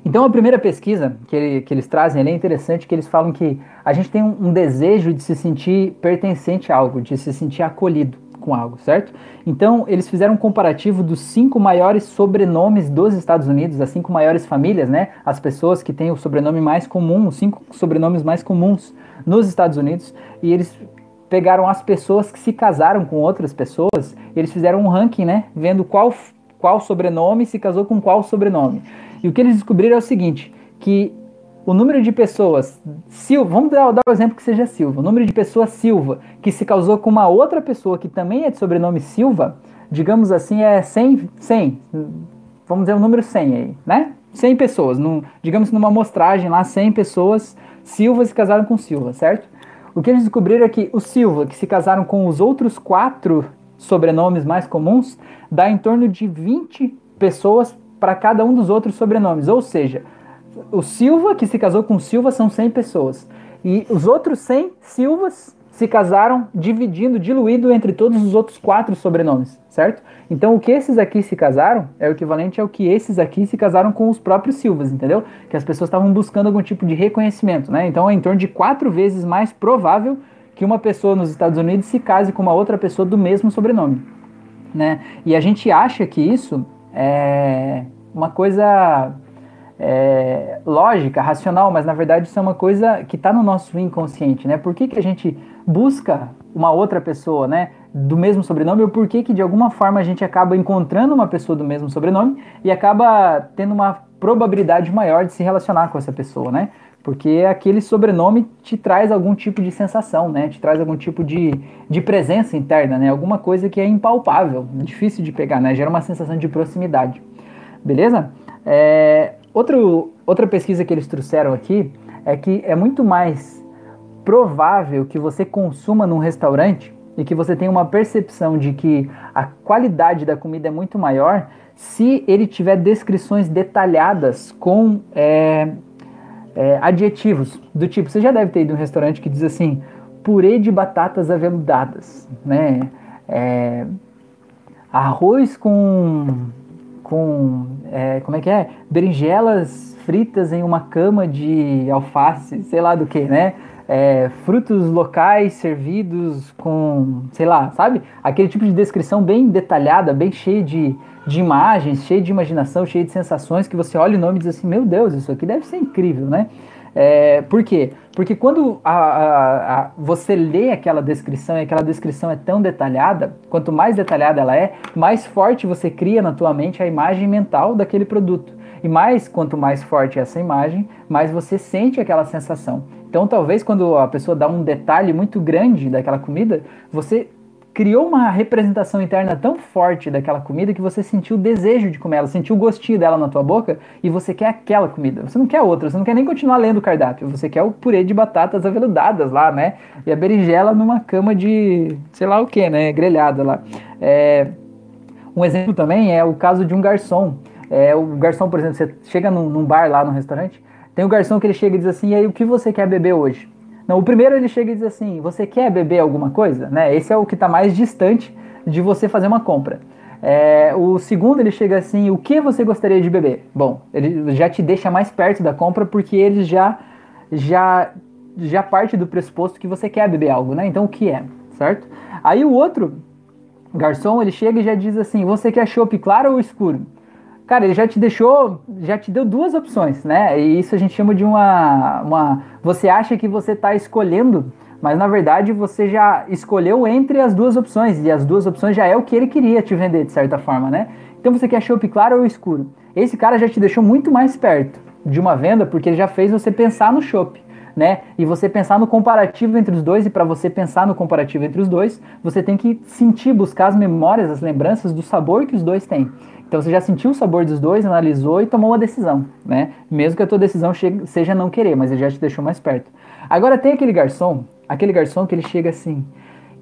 Então a primeira pesquisa que, ele, que eles trazem é interessante, que eles falam que a gente tem um, um desejo de se sentir pertencente a algo, de se sentir acolhido com algo, certo? Então, eles fizeram um comparativo dos cinco maiores sobrenomes dos Estados Unidos, as cinco maiores famílias, né? As pessoas que têm o sobrenome mais comum, os cinco sobrenomes mais comuns nos Estados Unidos, e eles pegaram as pessoas que se casaram com outras pessoas, eles fizeram um ranking, né? Vendo qual, qual sobrenome se casou com qual sobrenome. E o que eles descobriram é o seguinte, que o número de pessoas, Silva, vamos dar, dar o exemplo que seja Silva, o número de pessoas Silva que se casou com uma outra pessoa que também é de sobrenome Silva, digamos assim, é 100, 100 vamos dizer o um número 100 aí, né? 100 pessoas, num, digamos numa amostragem lá, 100 pessoas Silva se casaram com Silva, certo? O que eles descobriram é que os Silva, que se casaram com os outros quatro sobrenomes mais comuns, dá em torno de 20 pessoas para cada um dos outros sobrenomes. Ou seja, o Silva, que se casou com Silva, são 100 pessoas. E os outros 100 Silvas se casaram dividindo, diluído entre todos os outros quatro sobrenomes, certo? Então o que esses aqui se casaram é o equivalente ao que esses aqui se casaram com os próprios Silvas, entendeu? Que as pessoas estavam buscando algum tipo de reconhecimento, né? Então é em torno de quatro vezes mais provável que uma pessoa nos Estados Unidos se case com uma outra pessoa do mesmo sobrenome, né? E a gente acha que isso é uma coisa é, lógica, racional, mas na verdade isso é uma coisa que está no nosso inconsciente, né? Por que, que a gente busca uma outra pessoa, né? Do mesmo sobrenome, ou por que, que de alguma forma a gente acaba encontrando uma pessoa do mesmo sobrenome e acaba tendo uma probabilidade maior de se relacionar com essa pessoa, né? Porque aquele sobrenome te traz algum tipo de sensação, né? Te traz algum tipo de, de presença interna, né? Alguma coisa que é impalpável, difícil de pegar, né? Gera uma sensação de proximidade. Beleza? É, outro, outra pesquisa que eles trouxeram aqui é que é muito mais provável que você consuma num restaurante e que você tenha uma percepção de que a qualidade da comida é muito maior se ele tiver descrições detalhadas com é, é, adjetivos do tipo, você já deve ter ido em um restaurante que diz assim, purê de batatas aveludadas, né? É, arroz com com é, como é que é berinjelas fritas em uma cama de alface, sei lá do que, né? É, frutos locais servidos com, sei lá, sabe? Aquele tipo de descrição bem detalhada, bem cheia de, de imagens, cheia de imaginação, cheia de sensações, que você olha o nome e diz assim, meu Deus, isso aqui deve ser incrível, né? É, por quê? Porque quando a, a, a, você lê aquela descrição e aquela descrição é tão detalhada, quanto mais detalhada ela é, mais forte você cria na tua mente a imagem mental daquele produto. E mais, quanto mais forte é essa imagem, mais você sente aquela sensação. Então, talvez quando a pessoa dá um detalhe muito grande daquela comida, você criou uma representação interna tão forte daquela comida que você sentiu o desejo de comer ela, sentiu o gostinho dela na tua boca e você quer aquela comida. Você não quer outra, você não quer nem continuar lendo o cardápio, você quer o purê de batatas aveludadas lá, né? E a berinjela numa cama de sei lá o que, né? Grelhada lá. É... Um exemplo também é o caso de um garçom. É, o garçom, por exemplo, você chega num, num bar lá no restaurante, tem o garçom que ele chega e diz assim, e aí o que você quer beber hoje? Não, o primeiro ele chega e diz assim: você quer beber alguma coisa? Né? Esse é o que está mais distante de você fazer uma compra. É, o segundo ele chega assim: o que você gostaria de beber? Bom, ele já te deixa mais perto da compra porque ele já já já parte do pressuposto que você quer beber algo, né? Então o que é, certo? Aí o outro garçom ele chega e já diz assim: você quer chopp claro ou escuro? Cara, ele já te deixou, já te deu duas opções, né? E isso a gente chama de uma. uma você acha que você está escolhendo, mas na verdade você já escolheu entre as duas opções, e as duas opções já é o que ele queria te vender, de certa forma, né? Então você quer chopp claro ou escuro? Esse cara já te deixou muito mais perto de uma venda porque ele já fez você pensar no chopp. Né? E você pensar no comparativo entre os dois, e para você pensar no comparativo entre os dois, você tem que sentir, buscar as memórias, as lembranças do sabor que os dois têm. Então você já sentiu o sabor dos dois, analisou e tomou uma decisão, né? Mesmo que a tua decisão chegue, seja não querer, mas ele já te deixou mais perto. Agora tem aquele garçom, aquele garçom que ele chega assim,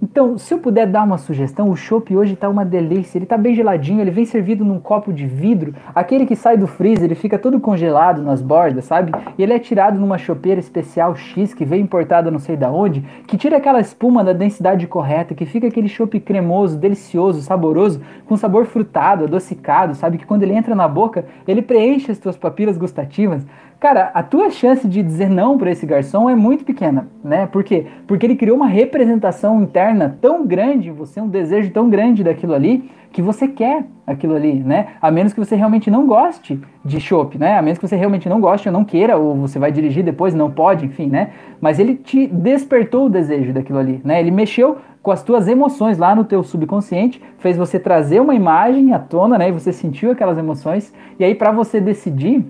então, se eu puder dar uma sugestão, o chopp hoje está uma delícia. Ele está bem geladinho, ele vem servido num copo de vidro. Aquele que sai do freezer, ele fica todo congelado nas bordas, sabe? E ele é tirado numa chopeira especial X que vem importada não sei da onde, que tira aquela espuma da densidade correta, que fica aquele chopp cremoso, delicioso, saboroso, com sabor frutado, adocicado, sabe? Que quando ele entra na boca, ele preenche as tuas papilas gustativas. Cara, a tua chance de dizer não para esse garçom é muito pequena, né? Por quê? Porque ele criou uma representação interna tão grande, você um desejo tão grande daquilo ali, que você quer aquilo ali, né? A menos que você realmente não goste de chopp, né? A menos que você realmente não goste ou não queira, ou você vai dirigir depois, não pode, enfim, né? Mas ele te despertou o desejo daquilo ali, né? Ele mexeu com as tuas emoções lá no teu subconsciente, fez você trazer uma imagem à tona, né? E você sentiu aquelas emoções, e aí para você decidir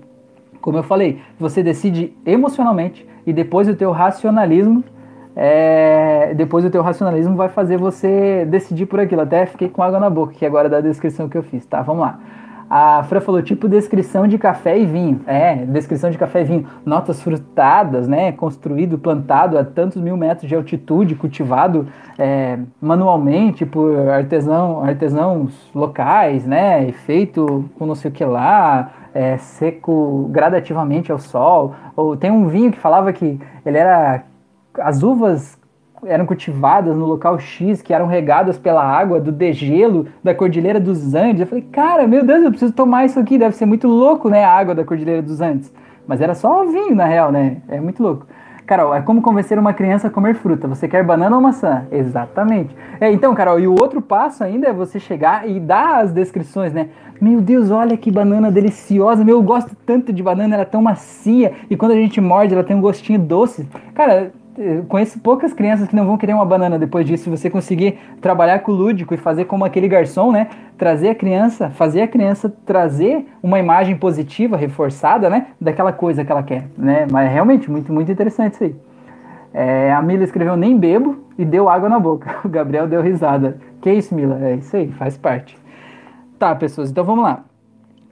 como eu falei, você decide emocionalmente e depois o teu racionalismo é, depois o teu racionalismo vai fazer você decidir por aquilo. Até fiquei com água na boca aqui agora da descrição que eu fiz, tá? Vamos lá. A Fran falou tipo descrição de café e vinho. É, descrição de café e vinho. Notas frutadas, né? Construído, plantado a tantos mil metros de altitude, cultivado é, manualmente por artesão, artesãos locais, né? E feito com não sei o que lá, é, seco gradativamente ao sol. Ou tem um vinho que falava que ele era as uvas eram cultivadas no local X, que eram regadas pela água do degelo da Cordilheira dos Andes. Eu falei, cara, meu Deus, eu preciso tomar isso aqui, deve ser muito louco, né, a água da Cordilheira dos Andes. Mas era só vinho, na real, né? É muito louco. Carol, é como convencer uma criança a comer fruta. Você quer banana ou maçã? Exatamente. É, então, Carol, e o outro passo ainda é você chegar e dar as descrições, né? Meu Deus, olha que banana deliciosa. Meu, eu gosto tanto de banana, ela é tão macia. E quando a gente morde, ela tem um gostinho doce. Cara, eu conheço poucas crianças que não vão querer uma banana depois disso. Se você conseguir trabalhar com o lúdico e fazer como aquele garçom, né? Trazer a criança, fazer a criança trazer uma imagem positiva, reforçada, né? Daquela coisa que ela quer, né? Mas realmente muito, muito interessante isso aí. É, a Mila escreveu nem bebo e deu água na boca. *laughs* O Gabriel deu risada. Que isso, Mila? É isso aí, faz parte. Tá, pessoas, então vamos lá.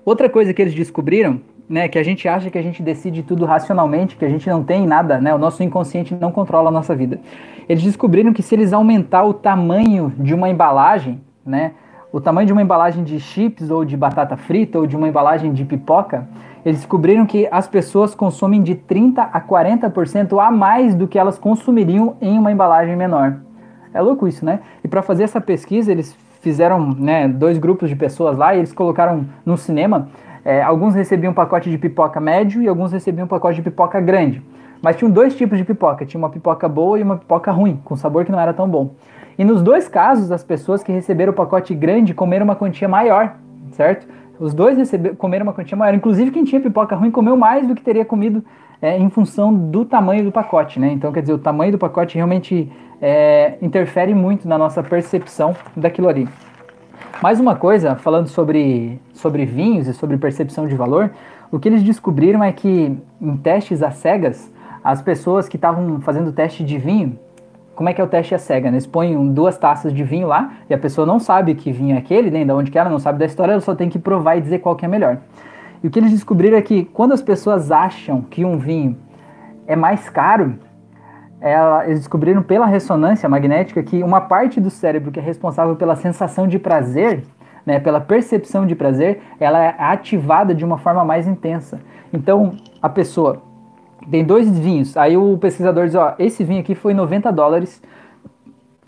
Outra coisa que eles descobriram né, que a gente acha que a gente decide tudo racionalmente, que a gente não tem nada, né, o nosso inconsciente não controla a nossa vida. Eles descobriram que se eles aumentar o tamanho de uma embalagem, né, o tamanho de uma embalagem de chips ou de batata frita ou de uma embalagem de pipoca, eles descobriram que as pessoas consomem de 30 a 40% a mais do que elas consumiriam em uma embalagem menor. É louco isso, né? E para fazer essa pesquisa, eles fizeram né, dois grupos de pessoas lá e eles colocaram no cinema é, alguns recebiam um pacote de pipoca médio e alguns recebiam um pacote de pipoca grande. Mas tinham dois tipos de pipoca: tinha uma pipoca boa e uma pipoca ruim, com sabor que não era tão bom. E nos dois casos, as pessoas que receberam o pacote grande comeram uma quantia maior, certo? Os dois receberam, comeram uma quantia maior. Inclusive, quem tinha pipoca ruim comeu mais do que teria comido é, em função do tamanho do pacote, né? Então, quer dizer, o tamanho do pacote realmente é, interfere muito na nossa percepção daquilo ali. Mais uma coisa, falando sobre, sobre vinhos e sobre percepção de valor, o que eles descobriram é que em testes às cegas, as pessoas que estavam fazendo teste de vinho, como é que é o teste à cega? Né? Eles põem duas taças de vinho lá e a pessoa não sabe que vinho é aquele, nem de onde que ela não sabe da história, ela só tem que provar e dizer qual que é melhor. E o que eles descobriram é que quando as pessoas acham que um vinho é mais caro, ela, eles descobriram pela ressonância magnética que uma parte do cérebro que é responsável pela sensação de prazer, né, pela percepção de prazer, ela é ativada de uma forma mais intensa. Então, a pessoa tem dois vinhos, aí o pesquisador diz, ó, esse vinho aqui foi 90 dólares,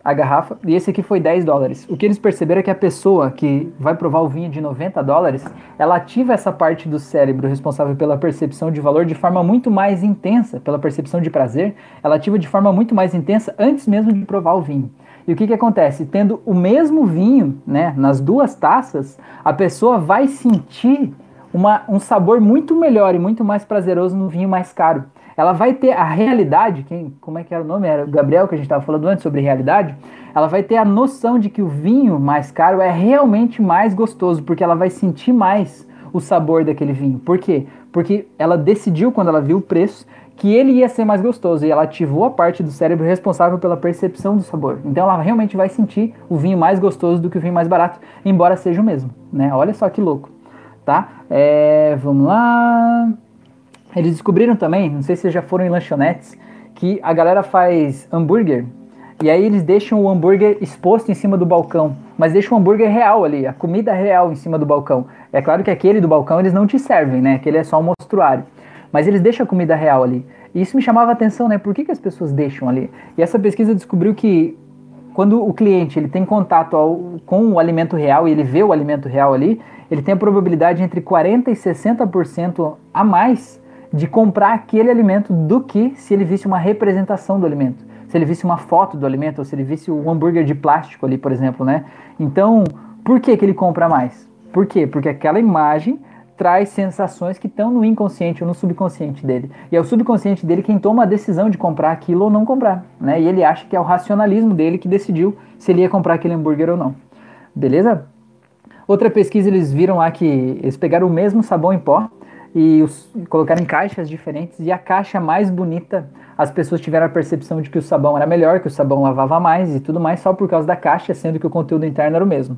a garrafa e esse aqui foi 10 dólares. O que eles perceberam é que a pessoa que vai provar o vinho de 90 dólares, ela ativa essa parte do cérebro responsável pela percepção de valor de forma muito mais intensa, pela percepção de prazer, ela ativa de forma muito mais intensa antes mesmo de provar o vinho. E o que, que acontece? Tendo o mesmo vinho né, nas duas taças, a pessoa vai sentir uma, um sabor muito melhor e muito mais prazeroso no vinho mais caro. Ela vai ter a realidade, quem, como é que era o nome? Era o Gabriel que a gente estava falando antes sobre realidade. Ela vai ter a noção de que o vinho mais caro é realmente mais gostoso, porque ela vai sentir mais o sabor daquele vinho. Por quê? Porque ela decidiu, quando ela viu o preço, que ele ia ser mais gostoso e ela ativou a parte do cérebro responsável pela percepção do sabor. Então ela realmente vai sentir o vinho mais gostoso do que o vinho mais barato, embora seja o mesmo, né? Olha só que louco, tá? É, vamos lá. Eles descobriram também, não sei se já foram em lanchonetes, que a galera faz hambúrguer e aí eles deixam o hambúrguer exposto em cima do balcão, mas deixam o hambúrguer real ali, a comida real em cima do balcão. É claro que aquele do balcão eles não te servem, né? Aquele é só um mostruário. Mas eles deixam a comida real ali. E isso me chamava a atenção, né? Por que, que as pessoas deixam ali? E essa pesquisa descobriu que quando o cliente ele tem contato ao, com o alimento real e ele vê o alimento real ali, ele tem a probabilidade entre 40% e 60% a mais de comprar aquele alimento do que se ele visse uma representação do alimento. Se ele visse uma foto do alimento, ou se ele visse um hambúrguer de plástico ali, por exemplo, né? Então, por que, que ele compra mais? Por quê? Porque aquela imagem traz sensações que estão no inconsciente ou no subconsciente dele. E é o subconsciente dele quem toma a decisão de comprar aquilo ou não comprar, né? E ele acha que é o racionalismo dele que decidiu se ele ia comprar aquele hambúrguer ou não. Beleza? Outra pesquisa eles viram lá que eles pegaram o mesmo sabão em pó e os, colocaram em caixas diferentes e a caixa mais bonita as pessoas tiveram a percepção de que o sabão era melhor, que o sabão lavava mais e tudo mais só por causa da caixa, sendo que o conteúdo interno era o mesmo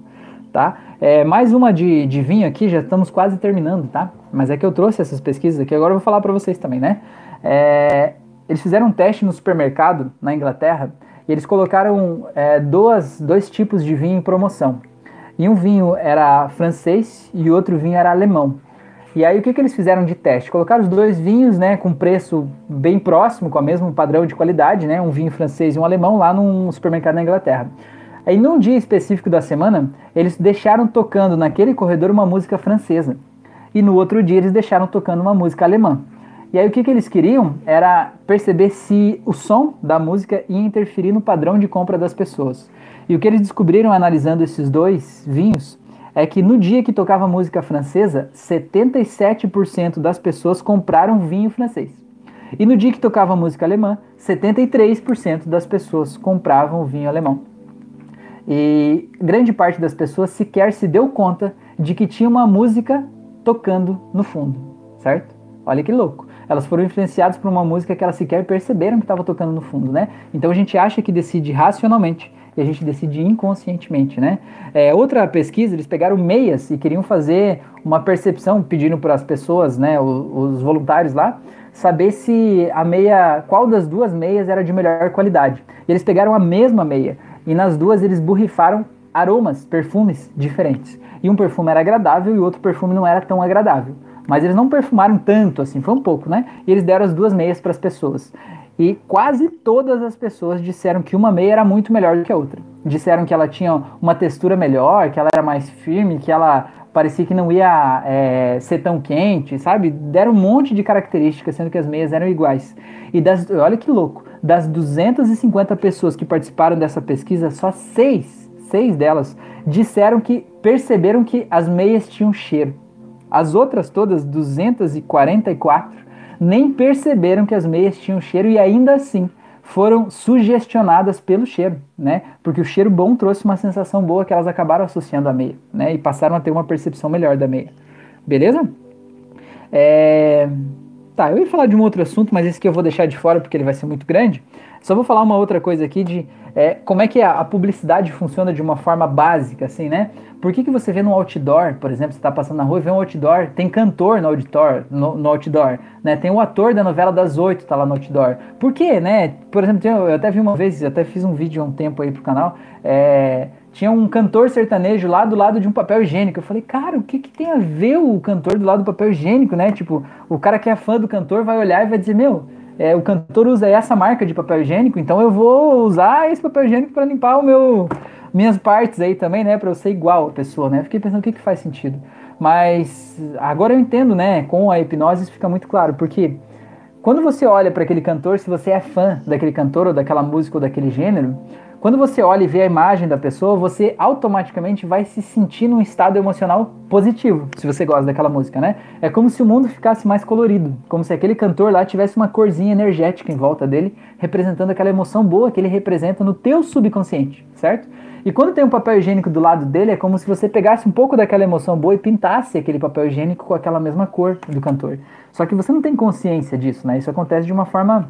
tá? É, mais uma de, de vinho aqui, já estamos quase terminando, tá? Mas é que eu trouxe essas pesquisas aqui, agora eu vou falar para vocês também, né? É, eles fizeram um teste no supermercado na Inglaterra e eles colocaram é, duas, dois tipos de vinho em promoção. E um vinho era francês e outro vinho era alemão. E aí o que, que eles fizeram de teste? Colocaram os dois vinhos, né, com preço bem próximo, com o mesmo padrão de qualidade, né, um vinho francês e um alemão lá num supermercado na Inglaterra. Aí num dia específico da semana, eles deixaram tocando naquele corredor uma música francesa. E no outro dia eles deixaram tocando uma música alemã. E aí o que, que eles queriam era perceber se o som da música ia interferir no padrão de compra das pessoas. E o que eles descobriram analisando esses dois vinhos é que no dia que tocava música francesa, 77% das pessoas compraram vinho francês. E no dia que tocava música alemã, 73% das pessoas compravam vinho alemão. E grande parte das pessoas sequer se deu conta de que tinha uma música tocando no fundo, certo? Olha que louco. Elas foram influenciadas por uma música que elas sequer perceberam que estava tocando no fundo, né? Então a gente acha que decide racionalmente e a gente decide inconscientemente, né? É, outra pesquisa, eles pegaram meias e queriam fazer uma percepção, pedindo para as pessoas, né, os, os voluntários lá, saber se a meia, qual das duas meias era de melhor qualidade. E eles pegaram a mesma meia e nas duas eles borrifaram aromas, perfumes diferentes. E um perfume era agradável e outro perfume não era tão agradável. Mas eles não perfumaram tanto assim, foi um pouco, né? E eles deram as duas meias para as pessoas. E quase todas as pessoas disseram que uma meia era muito melhor do que a outra. Disseram que ela tinha uma textura melhor, que ela era mais firme, que ela parecia que não ia é, ser tão quente, sabe? Deram um monte de características, sendo que as meias eram iguais. E das, olha que louco, das 250 pessoas que participaram dessa pesquisa, só seis, seis delas disseram que perceberam que as meias tinham cheiro. As outras todas, 244, nem perceberam que as meias tinham cheiro e ainda assim foram sugestionadas pelo cheiro, né? Porque o cheiro bom trouxe uma sensação boa que elas acabaram associando à meia, né? E passaram a ter uma percepção melhor da meia. Beleza? É... Tá, eu ia falar de um outro assunto, mas esse que eu vou deixar de fora porque ele vai ser muito grande. Só vou falar uma outra coisa aqui de é, como é que a, a, publicidade funciona de uma forma básica, assim, né? Por que, que você vê no outdoor, por exemplo, você está passando na rua e vê um outdoor, tem cantor no outdoor, no, no outdoor, né? Tem o ator da novela das oito, tá lá no outdoor. Por quê, né? Por exemplo, eu até vi uma vez, até fiz um vídeo há um tempo aí pro canal, é, tinha um cantor sertanejo lá do lado de um papel higiênico. Eu falei, cara, o que, que tem a ver o cantor do lado do papel higiênico, né? Tipo, o cara que é fã do cantor vai olhar e vai dizer, meu, é, o cantor usa essa marca de papel higiênico, então eu vou usar esse papel higiênico para limpar o meu minhas partes aí também, né, para eu ser igual a pessoa, né? Fiquei pensando o que que faz sentido. Mas agora eu entendo, né, com a hipnose fica muito claro, porque quando você olha para aquele cantor, se você é fã daquele cantor ou daquela música ou daquele gênero, quando você olha e vê a imagem da pessoa, você automaticamente vai se sentir num estado emocional positivo, se você gosta daquela música, né? É como se o mundo ficasse mais colorido, como se aquele cantor lá tivesse uma corzinha energética em volta dele, representando aquela emoção boa que ele representa no teu subconsciente, certo? E quando tem um papel higiênico do lado dele, é como se você pegasse um pouco daquela emoção boa e pintasse aquele papel higiênico com aquela mesma cor do cantor. Só que você não tem consciência disso, né? Isso acontece de uma forma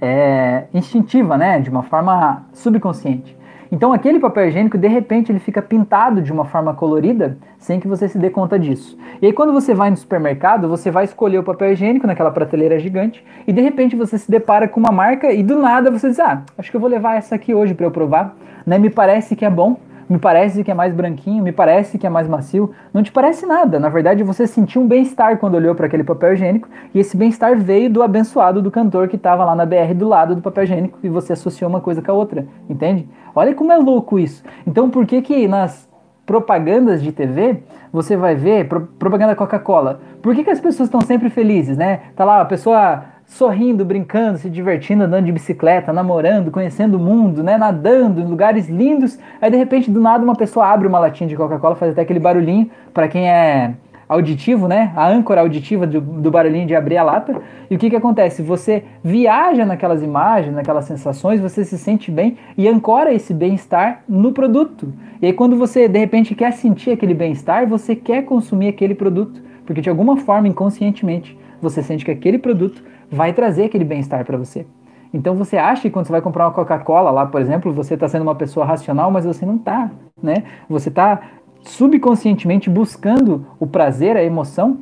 é, instintiva, né? De uma forma subconsciente. Então aquele papel higiênico, de repente, ele fica pintado de uma forma colorida sem que você se dê conta disso. E aí quando você vai no supermercado, você vai escolher o papel higiênico naquela prateleira gigante e de repente você se depara com uma marca e do nada você diz: "Ah, acho que eu vou levar essa aqui hoje para eu provar", né? Me parece que é bom me parece que é mais branquinho, me parece que é mais macio. Não te parece nada. Na verdade, você sentiu um bem-estar quando olhou para aquele papel higiênico e esse bem-estar veio do abençoado do cantor que estava lá na BR do lado do papel higiênico e você associou uma coisa com a outra, entende? Olha como é louco isso. Então, por que que nas propagandas de TV, você vai ver propaganda Coca-Cola. Por que, que as pessoas estão sempre felizes, né? Tá lá a pessoa sorrindo, brincando, se divertindo, andando de bicicleta, namorando, conhecendo o mundo, né, nadando em lugares lindos. Aí de repente do nada uma pessoa abre uma latinha de Coca-Cola, faz até aquele barulhinho para quem é auditivo, né? A âncora auditiva do, do, barulhinho de abrir a lata. E o que que acontece? Você viaja naquelas imagens, naquelas sensações, você se sente bem e ancora esse bem-estar no produto. E aí quando você de repente quer sentir aquele bem-estar, você quer consumir aquele produto, porque de alguma forma inconscientemente você sente que aquele produto vai trazer aquele bem-estar para você. Então você acha que quando você vai comprar uma Coca-Cola lá, por exemplo, você está sendo uma pessoa racional, mas você não está, né? Você está subconscientemente buscando o prazer, a emoção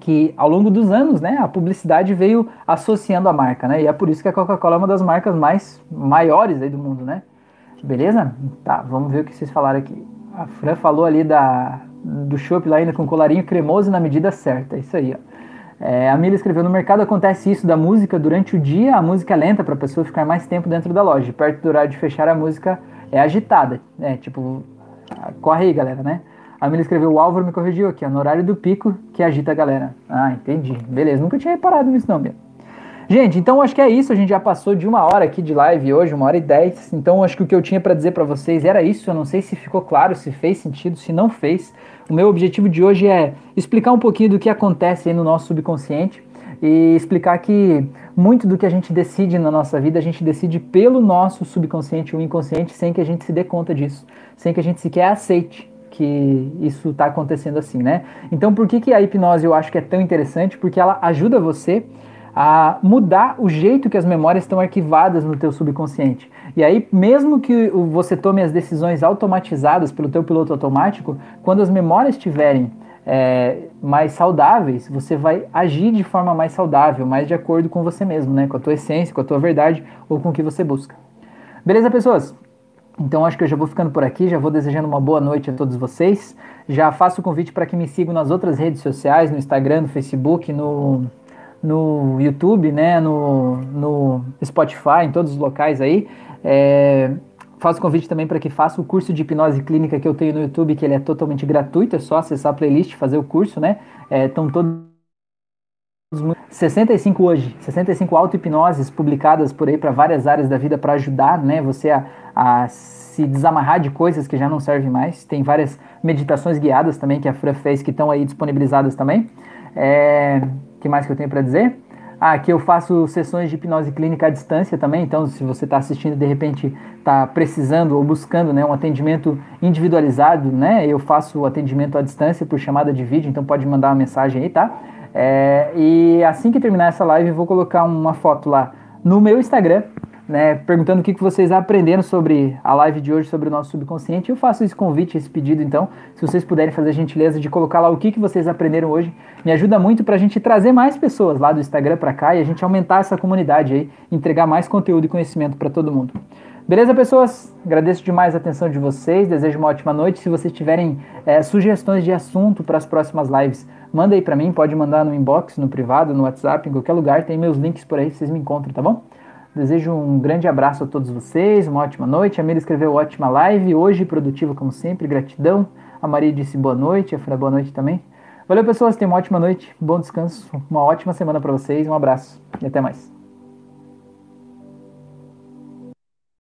que ao longo dos anos, né, a publicidade veio associando a marca, né? E é por isso que a Coca-Cola é uma das marcas mais maiores aí do mundo, né? Beleza? Tá, vamos ver o que vocês falaram aqui. A Fran falou ali da do chopp lá ainda com colarinho cremoso na medida certa. É isso aí, ó. É, a Mila escreveu: no mercado acontece isso da música durante o dia, a música é lenta para a pessoa ficar mais tempo dentro da loja. Perto do horário de fechar, a música é agitada. É tipo, corre aí, galera, né? A Mila escreveu: o Álvaro me corrigiu aqui, ó, no horário do pico que agita a galera. Ah, entendi. Beleza, nunca tinha reparado nisso, não, Mila. Gente, então acho que é isso. A gente já passou de uma hora aqui de live hoje, uma hora e dez. Então acho que o que eu tinha para dizer para vocês era isso. Eu não sei se ficou claro, se fez sentido, se não fez. O meu objetivo de hoje é explicar um pouquinho do que acontece no nosso subconsciente e explicar que muito do que a gente decide na nossa vida, a gente decide pelo nosso subconsciente ou inconsciente sem que a gente se dê conta disso, sem que a gente sequer aceite que isso está acontecendo assim, né? Então, por que, que a hipnose eu acho que é tão interessante? Porque ela ajuda você a mudar o jeito que as memórias estão arquivadas no teu subconsciente. E aí, mesmo que você tome as decisões automatizadas pelo teu piloto automático, quando as memórias estiverem é, mais saudáveis, você vai agir de forma mais saudável, mais de acordo com você mesmo, né? com a tua essência, com a tua verdade ou com o que você busca. Beleza, pessoas? Então acho que eu já vou ficando por aqui, já vou desejando uma boa noite a todos vocês. Já faço o convite para que me sigam nas outras redes sociais, no Instagram, no Facebook, no no YouTube, né, no, no Spotify, em todos os locais aí. É, faço convite também para que faça o curso de hipnose clínica que eu tenho no YouTube, que ele é totalmente gratuito, é só acessar a playlist, fazer o curso, né? Estão é, todos 65 hoje, 65 auto-hipnoses publicadas por aí para várias áreas da vida para ajudar, né, você a, a, se desamarrar de coisas que já não servem mais. Tem várias meditações guiadas também que a Fran fez que estão aí disponibilizadas também. É, que mais que eu tenho para dizer? Ah, aqui eu faço sessões de hipnose clínica à distância também, então se você está assistindo de repente está precisando ou buscando né, um atendimento individualizado, né, eu faço o atendimento à distância por chamada de vídeo, então pode mandar uma mensagem aí, tá? É, e assim que terminar essa live, eu vou colocar uma foto lá no meu Instagram, né, perguntando o que, vocês aprenderam sobre a live de hoje, sobre o nosso subconsciente. Eu faço esse convite, esse pedido, então, se vocês puderem fazer a gentileza de colocar lá o que, que vocês aprenderam hoje, me ajuda muito para a gente trazer mais pessoas lá do Instagram para cá e a gente aumentar essa comunidade aí, entregar mais conteúdo e conhecimento para todo mundo. Beleza, pessoas? Agradeço demais a atenção de vocês, desejo uma ótima noite. Se vocês tiverem é, sugestões de assunto para as próximas lives, manda aí para mim, pode mandar no inbox, no privado, no WhatsApp, em qualquer lugar, tem meus links por aí, vocês me encontram, tá bom? Desejo um grande abraço a todos vocês, uma ótima noite. A Mira escreveu ótima live, hoje produtiva como sempre, gratidão. A Maria disse boa noite, a Fran boa noite também. Valeu, pessoas, tenham uma ótima noite, bom descanso, uma ótima semana para vocês, um abraço e até mais.